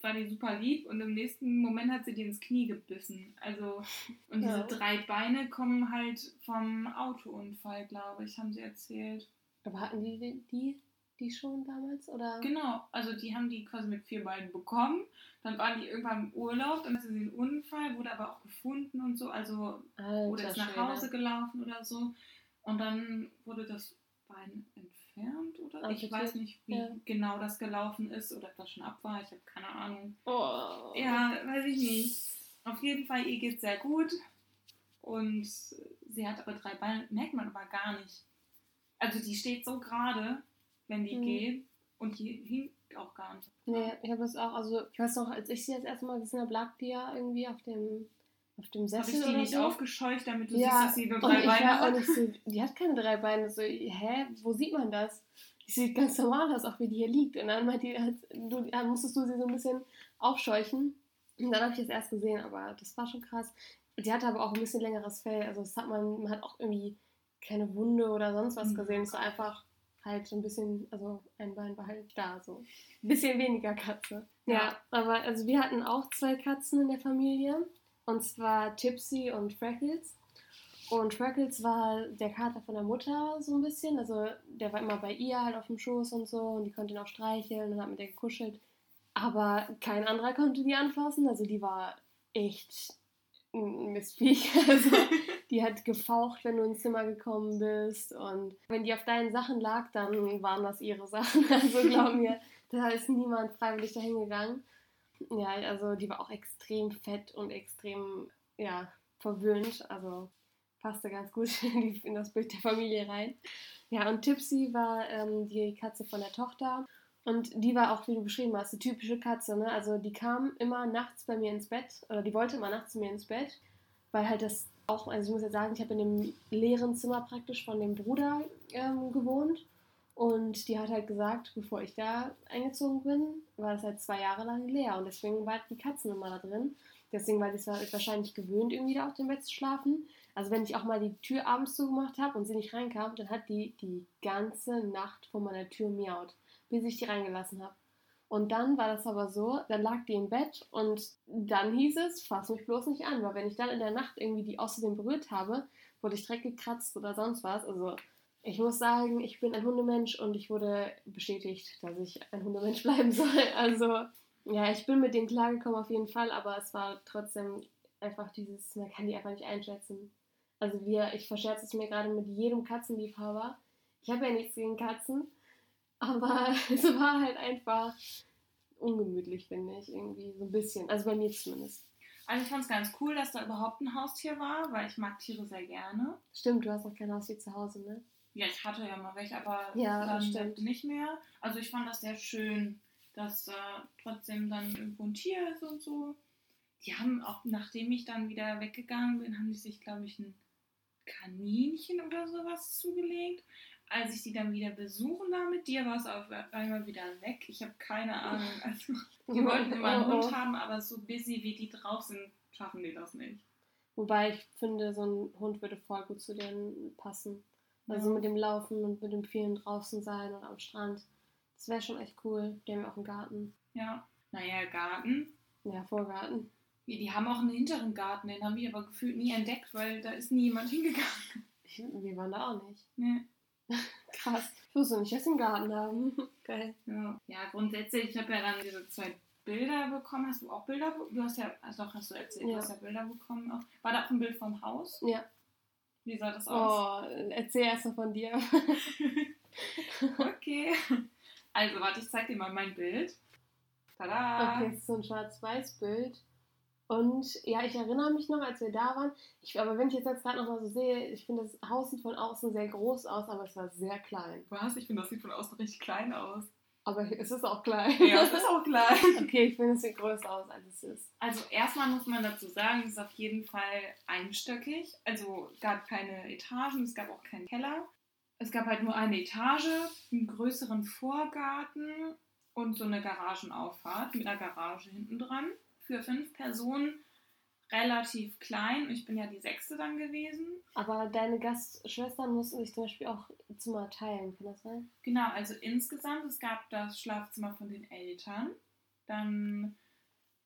Speaker 2: war die super lieb und im nächsten Moment hat sie dir ins Knie gebissen. Also, und diese
Speaker 1: Ja.
Speaker 2: drei Beine kommen halt vom Autounfall, glaube ich, haben sie erzählt.
Speaker 1: Aber hatten die die, die, schon damals? Oder?
Speaker 2: Genau, also die haben die quasi mit vier Beinen bekommen. Dann waren die irgendwann im Urlaub, dann hatten sie einen Unfall, wurde aber auch gefunden und so, also
Speaker 1: Alter,
Speaker 2: oder ist nach. Hause gelaufen oder so. Und dann wurde das Bein entfernt oder ich
Speaker 1: Amputiert,
Speaker 2: weiß nicht, wie
Speaker 1: ja.
Speaker 2: genau das gelaufen ist oder ob das schon ab war. Ich habe keine Ahnung.
Speaker 1: Oh.
Speaker 2: Ja, weiß ich nicht. Auf jeden Fall, ihr geht sehr gut. Und sie hat aber drei Beine, merkt man aber gar nicht. Also die steht so gerade, wenn die
Speaker 1: Mhm.
Speaker 2: geht. Und die hinkt auch gar nicht.
Speaker 1: Nee, ich habe das auch, also ich weiß noch, als ich sie das erste Mal gesehen habe, lag die ja irgendwie auf dem, auf dem
Speaker 2: Habe
Speaker 1: Sessel
Speaker 2: ich die nicht
Speaker 1: so.
Speaker 2: aufgescheucht, damit du
Speaker 1: Ja,
Speaker 2: siehst, dass sie nur drei
Speaker 1: ich
Speaker 2: Beine hat?
Speaker 1: so, die hat keine drei Beine. So, hä, wo sieht man das? Die sieht ganz normal aus, auch wie die hier liegt. Und dann meinte die, hat, du, dann musstest du sie so ein bisschen aufscheuchen. Und dann habe ich das erst gesehen, aber das war schon krass. Die hatte aber auch ein bisschen längeres Fell. Also das hat man, man hat auch irgendwie keine Wunde oder sonst was
Speaker 2: Mhm.
Speaker 1: gesehen. Es war einfach halt so ein bisschen, also ein Bein war halt da, so ein bisschen weniger Katze. Ja,
Speaker 2: Ja.
Speaker 1: aber also wir hatten auch zwei Katzen in der Familie. Und zwar Tipsy und Freckles. Und Freckles war der Kater von der Mutter so ein bisschen. Also der war immer bei ihr halt auf dem Schoß und so. Und die konnte ihn auch streicheln und hat mit der gekuschelt. Aber kein anderer konnte die anfassen. Also die war echt ein Mistviech. Also die hat gefaucht, wenn du ins Zimmer gekommen bist. Und wenn die auf deinen Sachen lag, dann waren das ihre Sachen. Also glaub mir, da ist niemand freiwillig dahin gegangen. Ja, also die war auch extrem fett und extrem, ja, verwöhnt. Also passte ganz gut in, das Bild der Familie rein. Ja, und Tipsy war ähm, die Katze von der Tochter. Und die war auch, wie du beschrieben hast, die typische Katze. Ne? Also die kam immer nachts bei mir ins Bett, oder die wollte immer nachts zu mir ins Bett, weil halt das auch, also ich muss jetzt sagen, ich habe in dem leeren Zimmer praktisch von dem Bruder ähm, gewohnt. Und die hat halt gesagt, bevor ich da eingezogen bin, war das halt zwei Jahre lang leer. Und deswegen war die Katzen immer da drin. Deswegen war es wahrscheinlich gewöhnt, irgendwie da auf dem Bett zu schlafen. Also wenn ich auch mal die Tür abends zugemacht habe und sie nicht reinkam, dann hat die die ganze Nacht vor meiner Tür miaut, bis ich die reingelassen habe. Und dann war das aber so, dann lag die im Bett und dann hieß es, fass mich bloß nicht an, weil wenn ich dann in der Nacht irgendwie die außerdem berührt habe, wurde ich direkt gekratzt oder sonst was. Also ich muss sagen, ich bin ein Hundemensch und ich wurde bestätigt, dass ich ein Hundemensch bleiben soll. Also ja, ich bin mit denen klargekommen auf jeden Fall, aber es war trotzdem einfach dieses, man kann die einfach nicht einschätzen. Also wir, ich verscherze es mir gerade mit jedem Katzenliebhaber. Ich habe ja nichts gegen Katzen, aber es war halt einfach ungemütlich, finde ich, irgendwie so ein bisschen. Also bei mir zumindest.
Speaker 2: Also ich fand es ganz cool, dass da überhaupt ein Haustier war, weil ich mag Tiere sehr gerne.
Speaker 1: Stimmt, du hast auch kein Haustier zu Hause, ne?
Speaker 2: Ja, ich hatte ja mal welche, aber
Speaker 1: Ja,
Speaker 2: dann
Speaker 1: stimmt.
Speaker 2: nicht mehr. Also ich fand das sehr schön, dass da trotzdem dann irgendwo ein Tier ist und so. Die haben auch, nachdem ich dann wieder weggegangen bin, haben die sich, glaube ich, ein Kaninchen oder sowas zugelegt. Als ich die dann wieder besuchen war mit dir, war es auf einmal wieder weg. Ich habe keine Ahnung. Also, die wollten immer einen
Speaker 1: Oh, oh.
Speaker 2: Hund haben, aber so busy wie die drauf sind, schaffen die das nicht.
Speaker 1: Wobei ich finde, so ein Hund würde voll gut zu denen passen. Also
Speaker 2: Ja.
Speaker 1: mit dem Laufen und mit dem vielen draußen sein und am Strand. Das wäre schon echt cool. Die haben ja auch einen Garten.
Speaker 2: Ja. Naja, Garten.
Speaker 1: Ja, Vorgarten.
Speaker 2: Die, die haben auch einen hinteren Garten, den haben wir aber gefühlt nie entdeckt, weil da ist nie jemand hingegangen.
Speaker 1: Wir waren da auch nicht.
Speaker 2: Nee.
Speaker 1: Krass. Ich wusste nicht, dass sie einen Garten haben. Geil.
Speaker 2: Ja, ja grundsätzlich, ich habe ja dann diese zwei Bilder bekommen. Hast du auch Bilder? be- Du hast ja, also hast du erzählt,
Speaker 1: Ja.
Speaker 2: du hast ja Bilder bekommen. Auch. War da auch ein Bild vom Haus?
Speaker 1: Ja.
Speaker 2: Wie sah das aus?
Speaker 1: Oh, erzähl erst mal von dir.
Speaker 2: Okay. Also, warte, ich zeig dir mal mein Bild. Tada!
Speaker 1: Okay, es ist so ein Schwarz-Weiß-Bild. Und ja, ich erinnere mich noch, als wir da waren. Ich, aber wenn ich jetzt, jetzt gerade noch mal so sehe, ich finde das Haus sieht von außen sehr groß aus, aber es war sehr klein.
Speaker 2: Was? Ich finde, das sieht von außen richtig klein aus.
Speaker 1: Aber es ist auch klein.
Speaker 2: Ja, es ist auch klein.
Speaker 1: okay, ich finde es sieht größer aus, als es ist.
Speaker 2: Also erstmal muss man dazu sagen, es ist auf jeden Fall einstöckig. Also es gab keine Etagen, es gab auch keinen Keller. Es gab halt nur eine Etage, einen größeren Vorgarten und so eine Garagenauffahrt mit einer Garage hinten dran. Für fünf Personen relativ klein. Ich bin ja die sechste dann gewesen.
Speaker 1: Aber deine Gastschwestern mussten sich zum Beispiel auch Zimmer teilen, kann das sein?
Speaker 2: Genau, also insgesamt, es gab das Schlafzimmer von den Eltern. Dann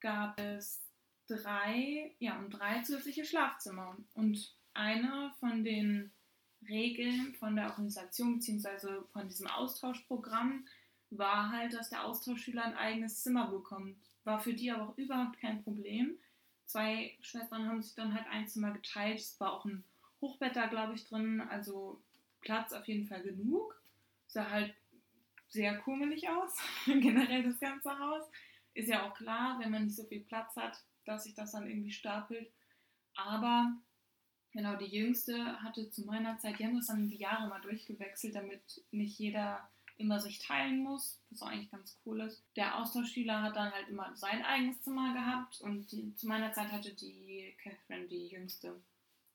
Speaker 2: gab es drei, ja, und drei zusätzliche Schlafzimmer. Und eine von den Regeln von der Organisation bzw. von diesem Austauschprogramm war halt, dass der Austauschschüler ein eigenes Zimmer bekommt. War für die aber auch überhaupt kein Problem. Zwei Schwestern haben sich dann halt ein Zimmer geteilt. Es war auch ein Hochbett da, glaube ich, drin. Also Platz auf jeden Fall genug. Sah halt sehr kummelig aus, generell das ganze Haus. Ist ja auch klar, wenn man nicht so viel Platz hat, dass sich das dann irgendwie stapelt. Aber genau, die Jüngste hatte zu meiner Zeit, die haben das dann die Jahre mal durchgewechselt, damit nicht jeder immer sich teilen muss, was auch eigentlich ganz cool ist. Der Austauschschüler hat dann halt immer sein eigenes Zimmer gehabt und die, zu meiner Zeit hatte die Catherine, die Jüngste,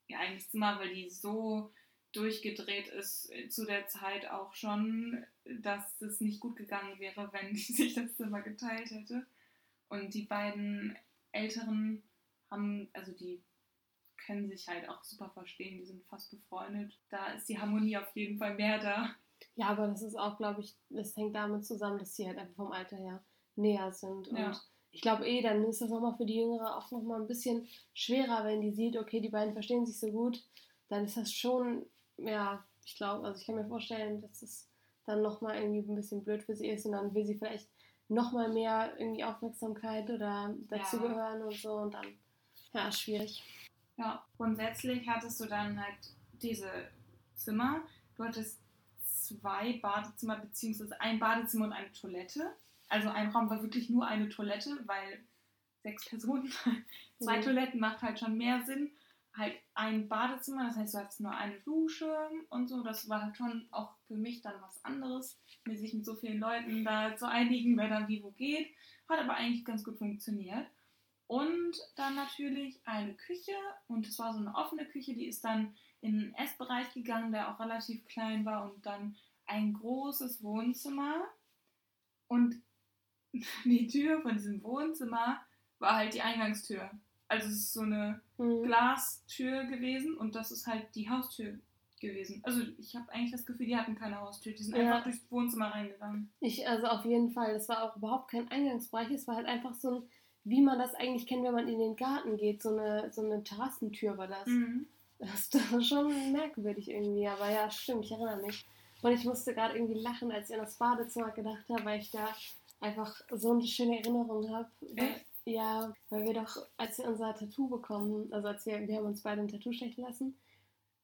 Speaker 2: ihr eigenes Zimmer, weil die so durchgedreht ist äh, zu der Zeit auch schon, dass es nicht gut gegangen wäre, wenn die sich das Zimmer geteilt hätte. Und die beiden Älteren haben, also die können sich halt auch super verstehen, die sind fast befreundet. Da ist die Harmonie auf jeden Fall mehr da.
Speaker 1: Ja, aber das ist auch, glaube ich, das hängt damit zusammen, dass sie halt einfach vom Alter her näher sind. Und
Speaker 2: Ja.
Speaker 1: ich glaube eh, dann ist das nochmal für die Jüngere auch nochmal ein bisschen schwerer, wenn die sieht, okay, die beiden verstehen sich so gut. Dann ist das schon, ja, ich glaube, also ich kann mir vorstellen, dass es dann nochmal irgendwie ein bisschen blöd für sie ist und dann will sie vielleicht nochmal mehr irgendwie Aufmerksamkeit oder dazugehören und so und dann, ja, schwierig.
Speaker 2: Ja, grundsätzlich hattest du dann halt diese Zimmer. Du hattest zwei Badezimmer, beziehungsweise ein Badezimmer und eine Toilette. Also ein Raum war wirklich nur eine Toilette, weil sechs Personen, zwei
Speaker 1: Mhm.
Speaker 2: Toiletten macht halt schon mehr Sinn. Halt ein Badezimmer, das heißt, du hattest nur eine Dusche und so. Das war halt schon auch für mich dann was anderes, mir sich mit so vielen Leuten da zu einigen, wer dann wie wo geht. Hat aber eigentlich ganz gut funktioniert. Und dann natürlich eine Küche und es war so eine offene Küche, die ist dann in den Essbereich gegangen, der auch relativ klein war und dann ein großes Wohnzimmer und die Tür von diesem Wohnzimmer war halt die Eingangstür. Also es ist so eine
Speaker 1: Mhm.
Speaker 2: Glastür gewesen und das ist halt die Haustür gewesen. Also ich habe eigentlich das Gefühl, die hatten keine Haustür, die sind
Speaker 1: Ja.
Speaker 2: einfach durchs Wohnzimmer reingegangen.
Speaker 1: Ich, also auf jeden Fall, das war auch überhaupt kein Eingangsbereich, es war halt einfach so ein, wie man das eigentlich kennt, wenn man in den Garten geht, so eine, so eine Terrassentür war das.
Speaker 2: Mhm.
Speaker 1: Das, das war schon merkwürdig irgendwie, aber ja, stimmt, ich erinnere mich. Und ich musste gerade irgendwie lachen, als ich an das Badezimmer gedacht habe, weil ich da einfach so eine schöne Erinnerung habe.
Speaker 2: Echt?
Speaker 1: Ja, weil wir doch, als wir unser Tattoo bekommen, also als wir, wir haben uns beide ein Tattoo stechen lassen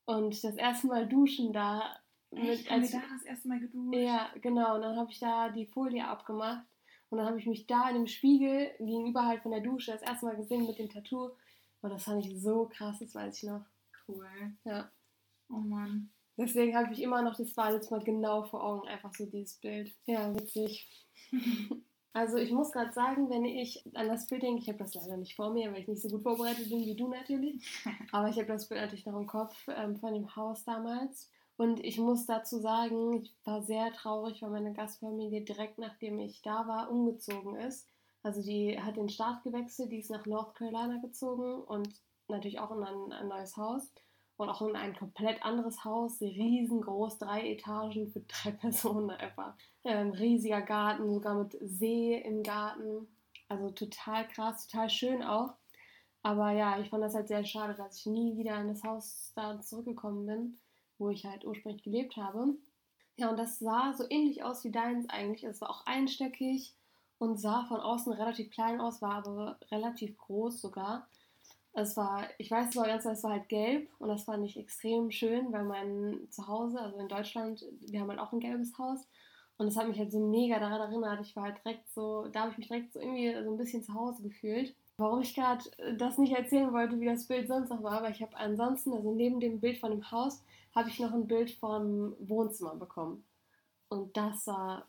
Speaker 1: und das erste Mal duschen da?
Speaker 2: Haben wir
Speaker 1: als,
Speaker 2: da das erste Mal geduscht?
Speaker 1: ja, genau. Und dann habe ich da die Folie abgemacht. Und dann habe ich mich da in dem Spiegel gegenüber halt von der Dusche das erste Mal gesehen mit dem Tattoo. Und das fand ich so krass, das weiß ich noch.
Speaker 2: Cool.
Speaker 1: Ja.
Speaker 2: Oh Mann.
Speaker 1: Deswegen habe ich immer noch das Badezimmer genau vor Augen, einfach so dieses Bild. Ja, witzig. Also ich muss gerade sagen, wenn ich an das Bild denke, ich habe das leider nicht vor mir, weil ich nicht so gut vorbereitet bin wie du natürlich. Aber ich habe das Bild natürlich noch im Kopf ähm, von dem Haus damals. Und ich muss dazu sagen, ich war sehr traurig, weil meine Gastfamilie direkt nachdem ich da war, umgezogen ist. Also die hat den Staat gewechselt, die ist nach North Carolina gezogen und natürlich auch in ein, ein neues Haus. Und auch in ein komplett anderes Haus, riesengroß, drei Etagen für drei Personen einfach. Ähm, riesiger Garten, sogar mit See im Garten. Also total krass, total schön auch. Aber ja, ich fand das halt sehr schade, dass ich nie wieder in das Haus da zurückgekommen bin, wo ich halt ursprünglich gelebt habe. Ja, und das sah so ähnlich aus wie deins eigentlich. Es war auch einstöckig und sah von außen relativ klein aus, war aber relativ groß sogar. Es war, ich weiß es war ganz, es war halt gelb und das fand ich extrem schön, weil mein Zuhause, also in Deutschland, wir haben halt auch ein gelbes Haus und das hat mich halt so mega daran erinnert. Ich war halt direkt so, da habe ich mich direkt so irgendwie so ein bisschen zu Hause gefühlt. Warum ich gerade das nicht erzählen wollte, wie das Bild sonst noch war, aber ich habe ansonsten, also neben dem Bild von dem Haus, habe ich noch ein Bild vom Wohnzimmer bekommen. Und das sah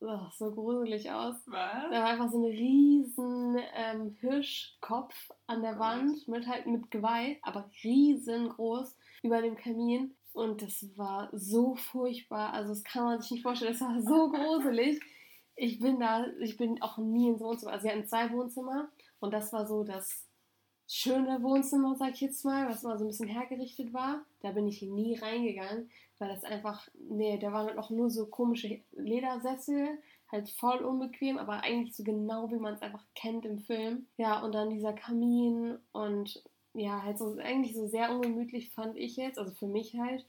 Speaker 1: oh, so gruselig aus.
Speaker 2: Was?
Speaker 1: Da war einfach so ein riesen ähm, Hirschkopf an der Wand mit halt mit Geweih, aber riesengroß über dem Kamin. Und das war so furchtbar. Also das kann man sich nicht vorstellen. Das war so gruselig. Ich bin da, ich bin auch nie ins Wohnzimmer. Also wir hatten zwei Wohnzimmer und das war so das schöne Wohnzimmer, sag ich jetzt mal, was mal so ein bisschen hergerichtet war. Da bin ich nie reingegangen, weil das einfach, nee, da waren halt auch nur so komische Ledersessel, halt voll unbequem, aber eigentlich so genau, wie man es einfach kennt im Film. Ja, und dann dieser Kamin und ja, halt so eigentlich so sehr ungemütlich fand ich jetzt, also für mich halt.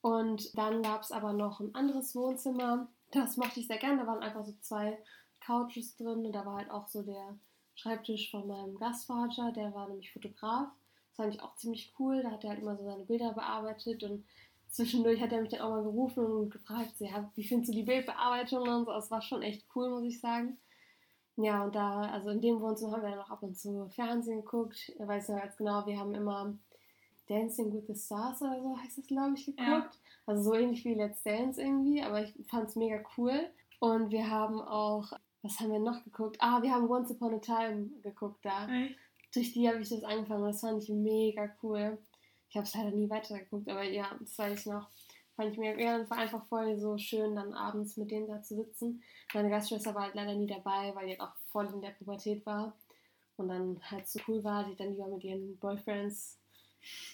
Speaker 1: Und dann gab es aber noch ein anderes Wohnzimmer. Das mochte ich sehr gerne. Da waren einfach so zwei Couches drin und da war halt auch so der Schreibtisch von meinem Gastvater, der war nämlich Fotograf. Das fand ich auch ziemlich cool. Da hat er halt immer so seine Bilder bearbeitet und zwischendurch hat er mich dann auch mal gerufen und gefragt, so, ja, wie findest du die Bildbearbeitung und so. Das war schon echt cool, muss ich sagen. Ja, und da, also in dem Wohnzimmer haben wir dann auch ab und zu Fernsehen geguckt. Ich weiß ja ganz genau, wir haben immer Dancing with the Stars oder so heißt das, glaube ich, geguckt. Ja. Also so ähnlich wie Let's Dance irgendwie, aber ich fand es mega cool. Und wir haben auch, was haben wir noch geguckt? Ah, wir haben Once Upon a Time geguckt da. Echt? Durch die habe ich das angefangen und das fand ich mega cool. Ich habe es leider nie weitergeguckt, aber ja, das weiß ich noch. Fand ich mir, ja, einfach voll so schön, dann abends mit denen da zu sitzen. Meine Gastschwester war halt leider nie dabei, weil die halt auch voll in der Pubertät war. Und dann halt so cool war, die dann lieber mit ihren Boyfriends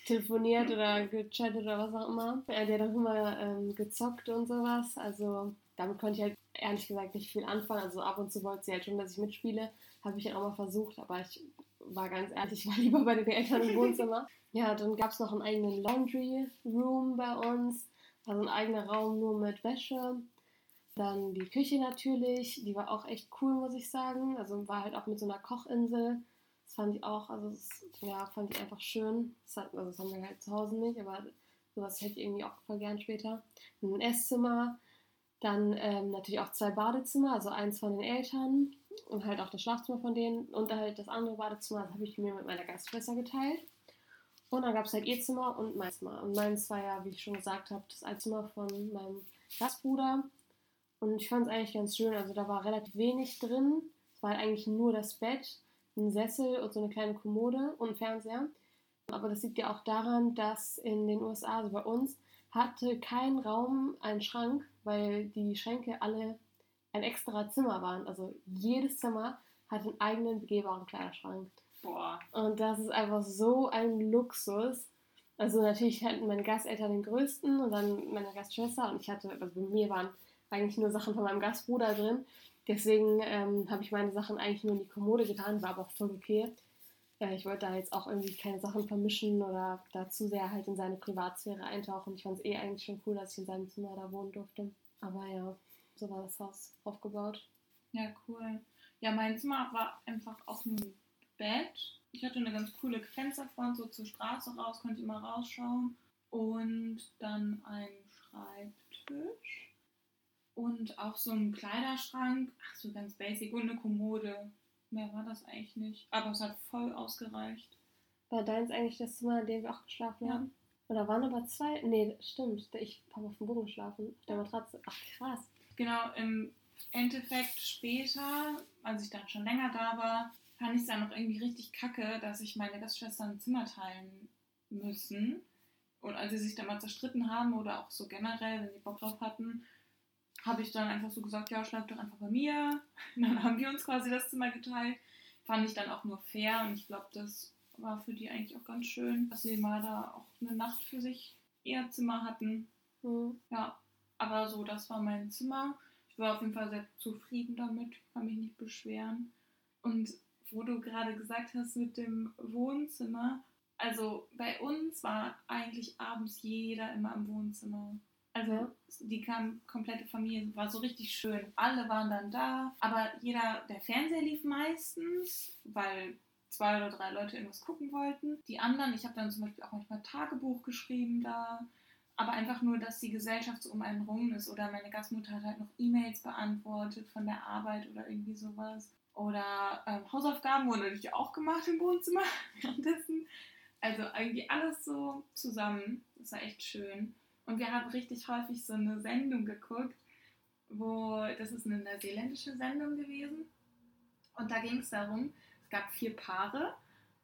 Speaker 1: telefoniert oder gechattet oder was auch immer. Er hat dann immer ähm, gezockt und sowas. Also damit konnte ich halt ehrlich gesagt nicht viel anfangen. Also ab und zu wollte sie halt schon, dass ich mitspiele. Habe ich dann auch mal versucht, aber ich war ganz ehrlich, ich war lieber bei den Eltern im Wohnzimmer. Ja, dann gab es noch einen eigenen Laundry Room bei uns. Also ein eigener Raum nur mit Wäsche. Dann die Küche natürlich, die war auch echt cool, muss ich sagen. Also war halt auch mit so einer Kochinsel. Das fand ich auch, also das, ja, fand ich einfach schön. Das, hat, also das haben wir halt zu Hause nicht, aber sowas hätte ich irgendwie auch voll gern später. Ein Esszimmer, dann ähm, natürlich auch zwei Badezimmer, also eins von den Eltern und halt auch das Schlafzimmer von denen und halt das andere Badezimmer, das habe ich mir mit meiner Gastschwester geteilt. Und dann gab es halt ihr Zimmer und mein Zimmer. Und meins war ja, wie ich schon gesagt habe, das Zimmer von meinem Gastbruder. Und ich fand es eigentlich ganz schön. Also da war relativ wenig drin. Es war halt eigentlich nur das Bett, ein Sessel und so eine kleine Kommode und ein Fernseher. Aber das liegt ja auch daran, dass in den USA, also bei uns, hatte kein Raum einen Schrank, weil die Schränke alle ein extra Zimmer waren. Also jedes Zimmer hat einen eigenen begehbaren Kleiderschrank.
Speaker 2: Boah.
Speaker 1: Und das ist einfach so ein Luxus. Also natürlich hatten meine Gasteltern den größten und dann meine Gastschwester und ich hatte, also bei mir waren eigentlich nur Sachen von meinem Gastbruder drin. Deswegen ähm, habe ich meine Sachen eigentlich nur in die Kommode getan, war aber auch voll okay. Äh, ich wollte da jetzt auch irgendwie keine Sachen vermischen oder da zu sehr halt in seine Privatsphäre eintauchen. Ich fand es eh eigentlich schon cool, dass ich in seinem Zimmer da wohnen durfte. Aber ja, so war das Haus aufgebaut.
Speaker 2: Ja, cool. Ja, mein Zimmer war einfach auch ein Bett. Ich hatte eine ganz coole Fensterfront so zur Straße raus, konnte immer rausschauen. Und dann ein Schreibtisch. Und auch so ein Kleiderschrank. Ach so, ganz basic. Und eine Kommode. Mehr war das eigentlich nicht. Aber es hat voll ausgereicht.
Speaker 1: War deins eigentlich das Zimmer, in dem wir auch geschlafen ja. haben? Oder waren aber zwei? Nee, stimmt. Ich habe auf dem Boden geschlafen. Auf der Matratze. Ach, krass.
Speaker 2: Genau, im Endeffekt später, als ich dann schon länger da war, fand ich es dann noch irgendwie richtig kacke, dass ich meine Gastschwester ein Zimmer teilen müssen. Und als sie sich dann mal zerstritten haben oder auch so generell, wenn sie Bock drauf hatten, habe ich dann einfach so gesagt, ja, schlag doch einfach bei mir. Und dann haben wir uns quasi das Zimmer geteilt. Fand ich dann auch nur fair und ich glaube, das war für die eigentlich auch ganz schön, dass sie mal da auch eine Nacht für sich ihr Zimmer hatten. Mhm. Ja, aber so, das war mein Zimmer. Ich war auf jeden Fall sehr zufrieden damit, kann mich nicht beschweren. Und wo du gerade gesagt hast mit dem Wohnzimmer. Also bei uns war eigentlich abends jeder immer im Wohnzimmer. Also die kam komplette Familie, war so richtig schön. Alle waren dann da, aber jeder, der Fernseher lief meistens, weil zwei oder drei Leute irgendwas gucken wollten. Die anderen, ich habe dann zum Beispiel auch manchmal Tagebuch geschrieben da, aber einfach nur, dass die Gesellschaft so um einen rum ist oder meine Gastmutter hat halt noch E-Mails beantwortet von der Arbeit oder irgendwie sowas. Oder ähm, Hausaufgaben wurden natürlich auch gemacht im Wohnzimmer währenddessen. Also irgendwie alles so zusammen. Das war echt schön. Und wir haben richtig häufig so eine Sendung geguckt, wo, das ist eine neuseeländische Sendung gewesen. Und da ging es darum, es gab vier Paare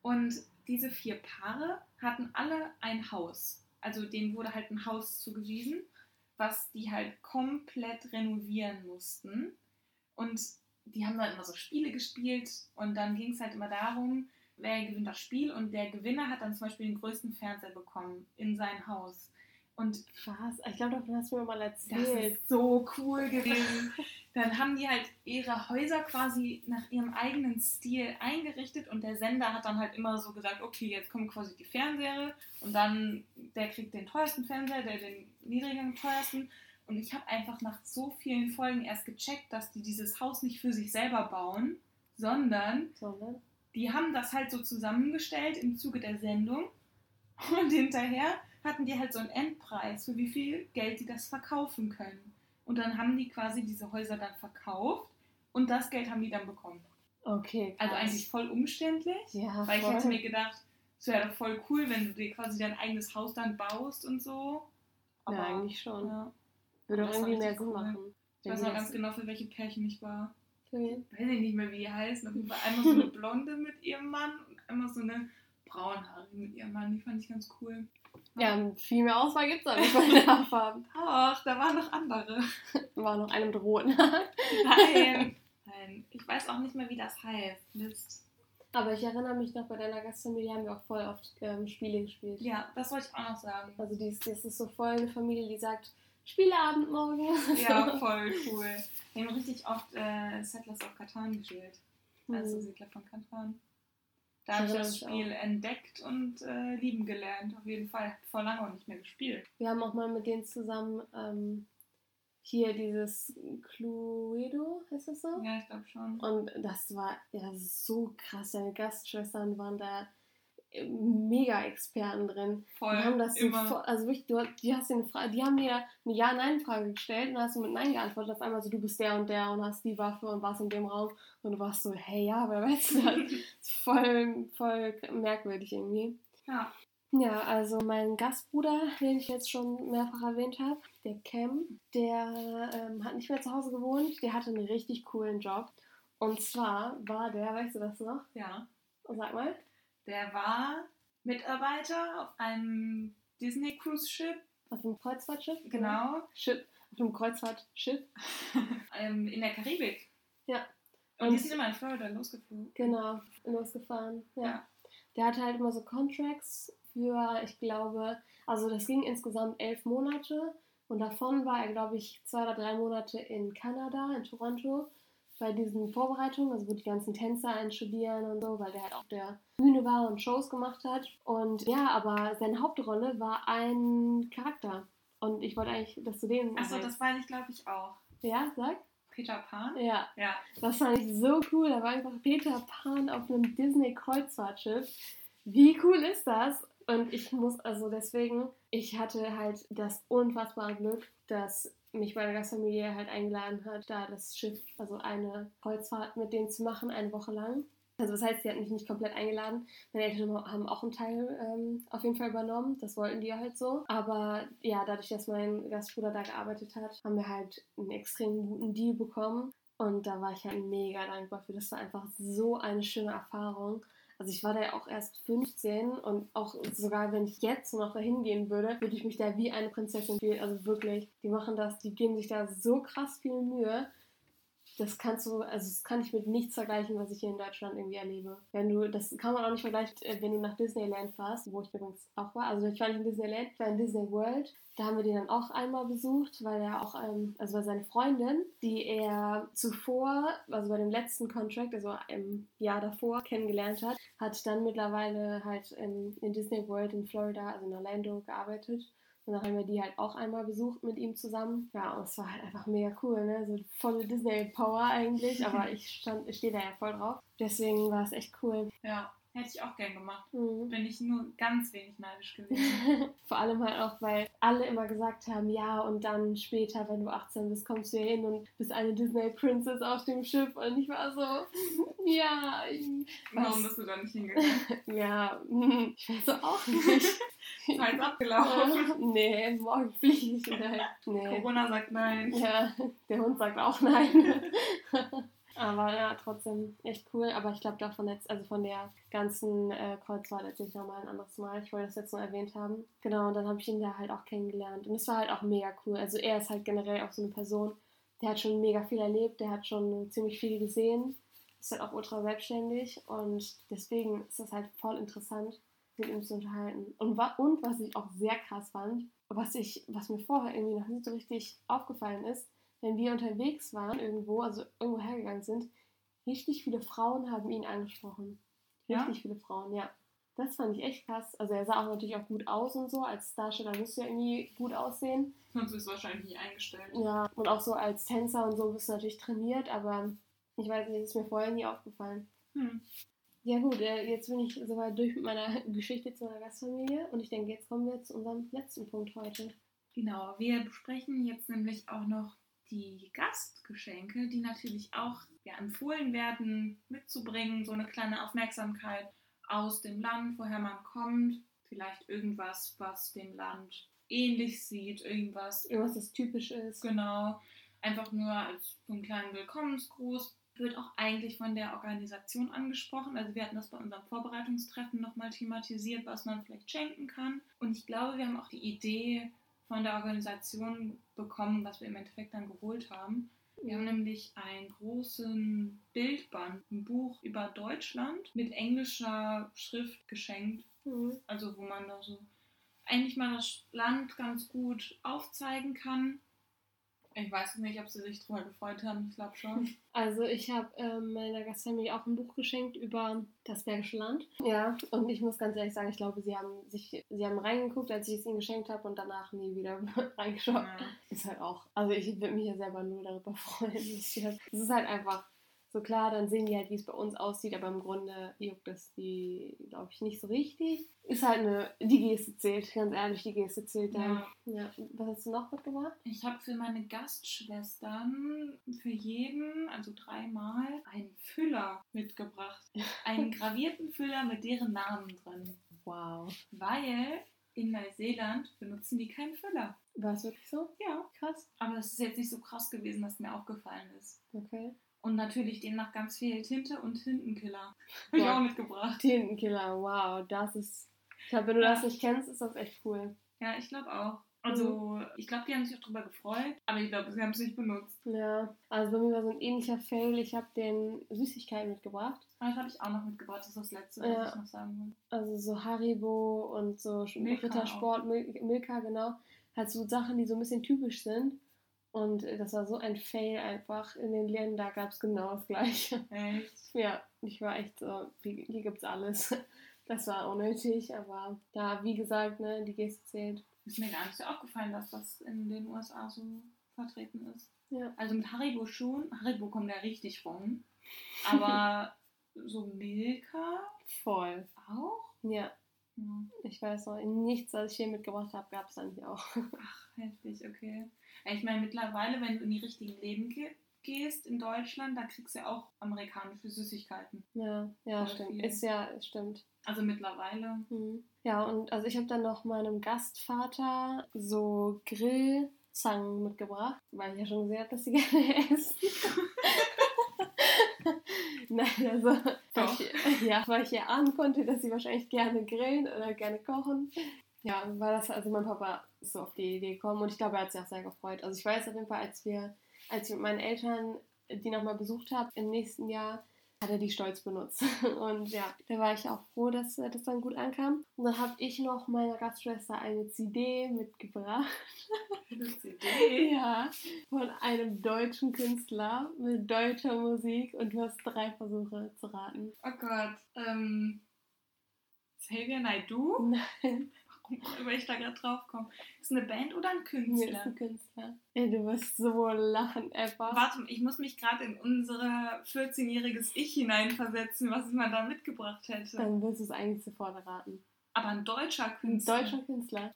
Speaker 2: und diese vier Paare hatten alle ein Haus. Also denen wurde halt ein Haus zugewiesen, was die halt komplett renovieren mussten. Und die haben dann immer so Spiele gespielt und dann ging es halt immer darum, wer gewinnt das Spiel und der Gewinner hat dann zum Beispiel den größten Fernseher bekommen in sein Haus. Und
Speaker 1: Was? Ich glaube, davon hast du mir mal
Speaker 2: das
Speaker 1: erzählt.
Speaker 2: ist so cool gewesen. Dann haben die halt ihre Häuser quasi nach ihrem eigenen Stil eingerichtet und der Sender hat dann halt immer so gesagt, okay, jetzt kommen quasi die Fernseher und dann der kriegt den teuersten Fernseher, der den niedrigen teuersten. Und ich habe einfach nach so vielen Folgen erst gecheckt, dass die dieses Haus nicht für sich selber bauen, sondern
Speaker 1: Sondern?
Speaker 2: die haben das halt so zusammengestellt im Zuge der Sendung und hinterher hatten die halt so einen Endpreis, für wie viel Geld die das verkaufen können. Und dann haben die quasi diese Häuser dann verkauft und das Geld haben die dann bekommen.
Speaker 1: Okay.
Speaker 2: Also
Speaker 1: krass.
Speaker 2: eigentlich voll umständlich,
Speaker 1: Ja,
Speaker 2: weil ich hätte mir gedacht, es wäre doch voll cool, wenn du dir quasi dein eigenes Haus dann baust und so.
Speaker 1: ja, eigentlich schon.
Speaker 2: ja.
Speaker 1: Würde auch irgendwie mehr Sinn
Speaker 2: cool.
Speaker 1: machen.
Speaker 2: Ich weiß noch ganz genau, für welche Pärchen ich war.
Speaker 1: genau.
Speaker 2: weiß ich nicht mehr, wie die heißen. Auf jeden Fall einmal so eine Blonde mit ihrem Mann und einmal so eine Braunhaarige mit ihrem Mann. Die fand ich ganz cool.
Speaker 1: Ja, viel mehr Auswahl gibt es auch nicht bei den Haarfarben.
Speaker 2: Ach, da waren noch andere.
Speaker 1: War noch einem drohen.
Speaker 2: Nein. Nein. Ich weiß auch nicht mehr, wie das heißt. Mist.
Speaker 1: Aber ich erinnere mich noch, bei deiner Gastfamilie haben wir auch voll oft ähm, Spiele gespielt.
Speaker 2: Ja, das wollte ich auch noch sagen.
Speaker 1: Also die ist, das ist so voll eine Familie, die sagt, Spieleabend morgen.
Speaker 2: Ja, voll cool. Wir haben richtig oft äh, Settlers of Catan gespielt. Also
Speaker 1: Hm.
Speaker 2: Siedler von Catan. Da habe ich das Spiel entdeckt und äh, lieben gelernt. Auf jeden Fall. Vor lange auch nicht mehr gespielt.
Speaker 1: Wir haben auch mal mit denen zusammen ähm, hier dieses Cluedo, heißt das so?
Speaker 2: Ja, ich glaube schon.
Speaker 1: Und das war ja so krass. Deine Gastschwestern waren da mega Experten drin.
Speaker 2: Voll.
Speaker 1: Die haben das so
Speaker 2: immer.
Speaker 1: voll, also wirklich, du, die, hast eine Frage, die haben dir eine Ja-Nein-Frage gestellt und hast du mit Nein geantwortet. Auf einmal so, du bist der und der und hast die Waffe und warst in dem Raum und du warst so, hey, ja, wer weiß das? Voll, voll merkwürdig irgendwie.
Speaker 2: Ja.
Speaker 1: Ja, also mein Gastbruder, den ich jetzt schon mehrfach erwähnt habe, der Cam, der ähm, hat nicht mehr zu Hause gewohnt, der hatte einen richtig coolen Job. Und zwar war der, weißt du das noch?
Speaker 2: Ja.
Speaker 1: Sag mal.
Speaker 2: Der war Mitarbeiter auf einem Disney Cruise Ship,
Speaker 1: Auf einem Kreuzfahrtschiff?
Speaker 2: genau,
Speaker 1: Schiff. Auf einem Kreuzfahrtschiff.
Speaker 2: ähm, in der Karibik.
Speaker 1: Ja.
Speaker 2: Und,
Speaker 1: Und-
Speaker 2: die sind immer in Florida losgeflogen.
Speaker 1: Genau, losgefahren. Ja.
Speaker 2: Ja.
Speaker 1: Der hatte halt immer so Contracts für, ich glaube, also das ging insgesamt elf Monate und davon war er, glaube ich, zwei oder drei Monate in Kanada, in Toronto, bei diesen Vorbereitungen, also wo die ganzen Tänzer einstudieren und so, weil der halt auf der Bühne war und Shows gemacht hat. Und ja, aber seine Hauptrolle war ein Charakter. Und ich wollte eigentlich, dass du den.
Speaker 2: Achso, das weiß ich glaube ich auch.
Speaker 1: Ja, sag?
Speaker 2: Peter Pan?
Speaker 1: Ja.
Speaker 2: Ja.
Speaker 1: Das fand ich so cool. Da war einfach Peter Pan auf einem Disney-Kreuzfahrtschiff. Wie cool ist das? Und ich muss, also deswegen, ich hatte halt das unfassbare Glück, dass mich meine Gastfamilie halt eingeladen hat, da das Schiff, also eine Kreuzfahrt mit denen zu machen, eine Woche lang. Also das heißt, sie hat mich nicht komplett eingeladen. Meine Eltern haben auch einen Teil ähm, auf jeden Fall übernommen. Das wollten die halt so. Aber ja, dadurch, dass mein Gastbruder da gearbeitet hat, haben wir halt einen extrem guten Deal bekommen. Und da war ich halt mega dankbar für. Das war einfach so eine schöne Erfahrung. Also ich war da ja auch erst 15 und auch sogar wenn ich jetzt noch dahin gehen würde, würde ich mich da wie eine Prinzessin fühlen. Also wirklich, die machen das, die geben sich da so krass viel Mühe. Das kannst du, also das kann ich mit nichts vergleichen, was ich hier in Deutschland irgendwie erlebe. Wenn du, das kann man auch nicht vergleichen, äh, wenn du nach Disneyland fährst, wo ich übrigens auch war. Also ich war nicht in Disneyland, ich war in Disney World. Da haben wir den dann auch einmal besucht, weil er auch, ähm, also weil seine Freundin, die er zuvor, also bei dem letzten Contract, also im Jahr davor kennengelernt hat, hat dann mittlerweile halt in, in Disney World in Florida, also in Orlando gearbeitet. Und dann haben wir die halt auch einmal besucht mit ihm zusammen. Ja, und es war halt einfach mega cool, ne? So volle Disney-Power eigentlich, aber ich stand, ich stehe da ja voll drauf. Deswegen war es echt cool.
Speaker 2: Ja, hätte ich auch gern gemacht. Mhm. Bin ich nur ganz wenig neidisch gewesen.
Speaker 1: Vor allem halt auch, weil alle immer gesagt haben, ja, und dann später, wenn du 18 bist, kommst du hier hin und bist eine Disney-Princess auf dem Schiff. Und ich war so, ja. Ich,
Speaker 2: Warum bist du da nicht hingegangen?
Speaker 1: ja, ich weiß auch nicht.
Speaker 2: Falsch abgelaufen.
Speaker 1: nee, morgen fliege ich wieder.
Speaker 2: Nee. Corona sagt nein.
Speaker 1: Ja, der Hund sagt auch nein. Aber ja, trotzdem echt cool. Aber ich glaube davon jetzt, also von der ganzen äh, Kreuzfahrt erzähle ich nochmal ein anderes Mal. Ich wollte das jetzt nur erwähnt haben. Genau, und dann habe ich ihn da halt auch kennengelernt. Und es war halt auch mega cool. Also er ist halt generell auch so eine Person, der hat schon mega viel erlebt, der hat schon ziemlich viel gesehen. Ist halt auch ultra selbstständig und deswegen ist das halt voll interessant, mit ihm zu unterhalten. Und, und was ich auch sehr krass fand, was, ich, was mir vorher irgendwie noch nicht so richtig aufgefallen ist, wenn wir unterwegs waren irgendwo, also irgendwo hergegangen sind, richtig viele Frauen haben ihn angesprochen. Richtig ja? viele Frauen, ja. Das fand ich echt krass. Also er sah auch natürlich auch gut aus und so. Als Darsteller musst du ja irgendwie gut aussehen.
Speaker 2: Sonst bist du wahrscheinlich nie eingestellt.
Speaker 1: Ja, und auch so als Tänzer und so bist du natürlich trainiert, aber ich weiß nicht, das ist mir vorher nie aufgefallen. Hm. Ja gut, äh, jetzt bin ich soweit durch mit meiner Geschichte zu meiner Gastfamilie und ich denke, jetzt kommen wir zu unserem letzten Punkt heute.
Speaker 2: Genau, wir besprechen jetzt nämlich auch noch die Gastgeschenke, die natürlich auch ja, empfohlen werden, mitzubringen, so eine kleine Aufmerksamkeit aus dem Land, woher man kommt, vielleicht irgendwas, was dem Land ähnlich sieht, irgendwas.
Speaker 1: Irgendwas, das typisch ist.
Speaker 2: Genau. Einfach nur als so einen kleinen Willkommensgruß. Wird auch eigentlich von der Organisation angesprochen. Also wir hatten das bei unserem Vorbereitungstreffen nochmal thematisiert, was man vielleicht schenken kann. Und ich glaube, wir haben auch die Idee von der Organisation bekommen, was wir im Endeffekt dann geholt haben. Wir haben nämlich einen großen Bildband, ein Buch über Deutschland mit englischer Schrift geschenkt. Mhm. Also wo man da so eigentlich mal das Land ganz gut aufzeigen kann. Ich weiß nicht, ob sie sich darüber gefreut haben. Ich glaube schon.
Speaker 1: Also ich habe ähm, meiner Gastfamilie auch ein Buch geschenkt über das Bergische Land. Ja, und ich muss ganz ehrlich sagen, ich glaube, sie haben sich, sie haben reingeguckt, als ich es ihnen geschenkt habe und danach nie wieder reingeschaut. Ja. Ist halt auch. Also ich würde mich ja selber nur darüber freuen. Es ist halt einfach so klar, dann sehen die halt, wie es bei uns aussieht, aber im Grunde juckt das die, glaube ich, nicht so richtig. Ist halt eine, die Geste zählt, ganz ehrlich, die Geste zählt dann. Ja. ja. Was hast du noch mitgebracht?
Speaker 2: Ich habe für meine Gastschwestern für jeden, also dreimal, einen Füller mitgebracht. Einen gravierten Füller mit deren Namen drin.
Speaker 1: Wow.
Speaker 2: Weil in Neuseeland benutzen die keinen Füller.
Speaker 1: War es wirklich so?
Speaker 2: Ja.
Speaker 1: Krass.
Speaker 2: Aber es ist jetzt nicht so krass gewesen, dass mir aufgefallen ist.
Speaker 1: Okay.
Speaker 2: Und natürlich demnach ganz viel Tinte und Tintenkiller. Habe ich auch mitgebracht.
Speaker 1: Tintenkiller, wow, das ist. Ich glaube, wenn du das nicht kennst, ist das echt cool.
Speaker 2: Ja, ich glaube auch. Also, mhm. ich glaube, die haben sich auch drüber gefreut, aber ich glaube, sie haben es nicht benutzt.
Speaker 1: Ja, also bei mir war so ein ähnlicher Fail. Ich habe den Süßigkeiten mitgebracht.
Speaker 2: Ah, das habe ich auch noch mitgebracht, das ist das Letzte, ja. was ich noch sagen will.
Speaker 1: Also so Haribo und so Rittersport, Mil Milka, genau. Halt so Sachen, die so ein bisschen typisch sind. Und das war so ein Fail einfach. In den Läden, da gab es genau das Gleiche.
Speaker 2: Echt?
Speaker 1: Ja, ich war echt so, hier, hier gibt's alles. Das war unnötig, aber da, wie gesagt, ne, die Geste zählt.
Speaker 2: Ist mir gar nicht so aufgefallen, dass das in den USA so vertreten ist.
Speaker 1: Ja.
Speaker 2: Also mit Haribo schon. Haribo kommt ja richtig rum. Aber so Milka.
Speaker 1: Voll.
Speaker 2: Auch?
Speaker 1: Ja. ja. Ich weiß noch, nichts, was ich hier mitgebracht habe, gab es eigentlich auch.
Speaker 2: Ach, heftig, okay. Ich meine, mittlerweile, wenn du in die richtigen Leben gehst in Deutschland, da kriegst du ja auch amerikanische Süßigkeiten.
Speaker 1: Ja, ja, stimmt. Viel. Ist ja, stimmt.
Speaker 2: Also mittlerweile.
Speaker 1: Mhm. Ja, und also ich habe dann noch meinem Gastvater so Grillzangen mitgebracht, weil ich ja schon gesehen habe, dass sie gerne essen. Nein, also weil ich, ja, weil ich ja ahnen konnte, dass sie wahrscheinlich gerne grillen oder gerne kochen. Ja, war das, also mein Papa ist so auf die Idee gekommen und ich glaube, er hat sich auch sehr gefreut. Also ich weiß auf jeden Fall, als wir, als ich mit meinen Eltern die nochmal besucht habe im nächsten Jahr, hat er die stolz benutzt. Und ja, da war ich auch froh, dass das dann gut ankam. Und dann habe ich noch meiner Gastschwester eine CD mitgebracht.
Speaker 2: Eine CD?
Speaker 1: Ja, von einem deutschen Künstler mit deutscher Musik. Und du hast drei Versuche zu raten.
Speaker 2: Oh Gott. Ähm, Xavier Naidoo?
Speaker 1: Nein,
Speaker 2: Warum auch immer ich da gerade drauf komme. Ist eine Band oder ein
Speaker 1: mir ist
Speaker 2: Künstler?
Speaker 1: ein Künstler. Ey, du wirst so lachen, Eva.
Speaker 2: Warte, ich muss mich gerade in unser 14-jähriges Ich hineinversetzen, was man da mitgebracht hätte.
Speaker 1: Dann wirst du es eigentlich sofort raten.
Speaker 2: Aber ein deutscher
Speaker 1: Ein
Speaker 2: Künstler.
Speaker 1: deutscher Künstler.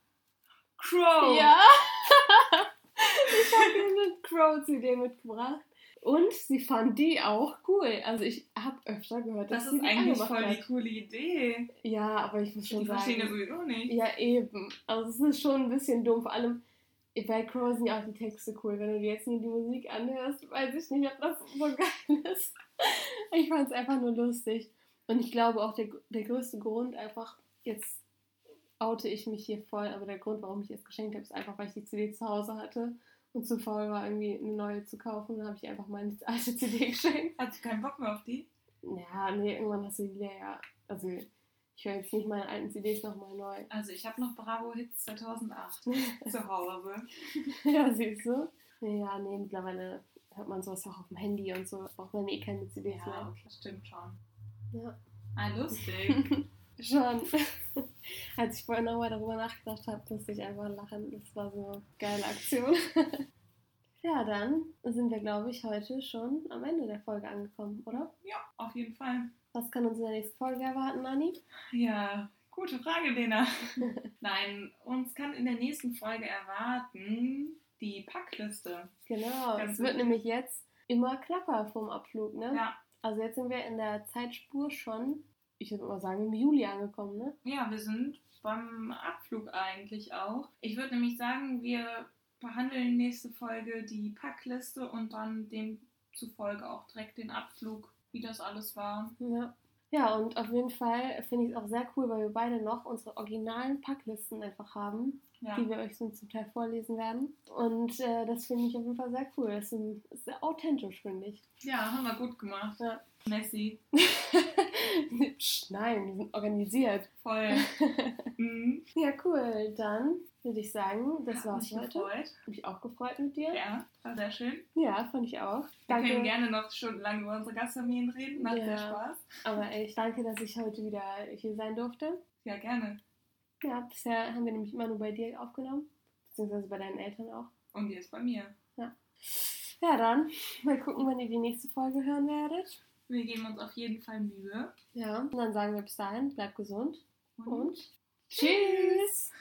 Speaker 2: Crow.
Speaker 1: Ja! ich habe dir eine Crow-CD mitgebracht. Und sie fand die auch cool. Also ich habe öfter gehört, dass
Speaker 2: Das ist
Speaker 1: die
Speaker 2: eigentlich voll die
Speaker 1: hat.
Speaker 2: coole Idee.
Speaker 1: Ja, aber ich muss schon
Speaker 2: Die verstehen ja
Speaker 1: sagen.
Speaker 2: sowieso nicht.
Speaker 1: Ja, eben. Also es ist schon ein bisschen dumm. Vor allem bei Crow sind ja auch die Texte cool. Wenn du dir jetzt nur die Musik anhörst, weiß ich nicht, ob das so geil ist. Ich fand es einfach nur lustig. Und ich glaube auch der, der größte Grund einfach, jetzt oute ich mich hier voll, aber der Grund, warum ich es geschenkt habe, ist einfach, weil ich die CD zu Hause hatte und zu faul war, irgendwie eine neue zu kaufen. Dann habe ich einfach meine alte CD geschenkt.
Speaker 2: Hast du keinen Bock mehr auf die?
Speaker 1: Ja, nee, irgendwann hast du die leer. Also ich höre jetzt nicht meine alten CDs nochmal neu.
Speaker 2: Also ich habe noch Bravo Hits 2008 zu Hause.
Speaker 1: ja, siehst du? Ja, nee, mittlerweile hört man sowas auch auf dem Handy und so. Braucht man eh keine CDs
Speaker 2: Ja,
Speaker 1: mehr.
Speaker 2: okay, stimmt schon.
Speaker 1: Ja.
Speaker 2: Ah, lustig.
Speaker 1: Schon. Als ich vorhin nochmal darüber nachgedacht habe, musste ich einfach lachen. Das war so eine geile Aktion. ja, dann sind wir, glaube ich, heute schon am Ende der Folge angekommen, oder?
Speaker 2: ja, auf jeden Fall.
Speaker 1: Was kann uns in der nächsten Folge erwarten, Anni?
Speaker 2: Ja, gute Frage, Lena. Nein, uns kann in der nächsten Folge erwarten die Packliste.
Speaker 1: Genau, es wird nämlich jetzt immer knapper vom Abflug, ne?
Speaker 2: Ja,
Speaker 1: Also jetzt sind wir in der Zeitspur schon, ich würde mal sagen, im Juli angekommen, ne?
Speaker 2: ja, wir sind beim Abflug eigentlich auch. Ich würde nämlich sagen, wir behandeln nächste Folge die Packliste und dann demzufolge auch direkt den Abflug, wie das alles war.
Speaker 1: Ja. Ja, und auf jeden Fall finde ich es auch sehr cool, weil wir beide noch unsere originalen Packlisten einfach haben,
Speaker 2: Ja,
Speaker 1: die wir euch so zum Teil vorlesen werden. Und äh, das finde ich auf jeden Fall sehr cool. Das ist, ein, ist sehr authentisch, finde ich.
Speaker 2: ja haben wir gut gemacht.
Speaker 1: Ja.
Speaker 2: Messi.
Speaker 1: Nein, die sind organisiert.
Speaker 2: Voll. mhm.
Speaker 1: Ja, cool. Dann würde ich sagen, das
Speaker 2: Hat
Speaker 1: war's
Speaker 2: mich
Speaker 1: heute.
Speaker 2: gefreut.
Speaker 1: Habe mich auch gefreut mit dir.
Speaker 2: Ja, war sehr schön.
Speaker 1: Ja, fand ich auch.
Speaker 2: Wir können
Speaker 1: Danke.
Speaker 2: gerne noch stundenlang über unsere Gastfamilien reden. Macht
Speaker 1: Ja.
Speaker 2: sehr Spaß.
Speaker 1: Aber echt, danke, dass ich heute wieder hier sein durfte.
Speaker 2: Ja, gerne.
Speaker 1: Ja, bisher haben wir nämlich immer nur bei dir aufgenommen. Beziehungsweise bei deinen Eltern auch.
Speaker 2: Und jetzt bei mir.
Speaker 1: Ja, dann mal gucken, wann ihr die nächste Folge hören werdet.
Speaker 2: Wir geben uns auf jeden Fall Mühe.
Speaker 1: Ja, und dann sagen wir bis dahin, bleibt gesund
Speaker 2: Und
Speaker 1: und tschüss!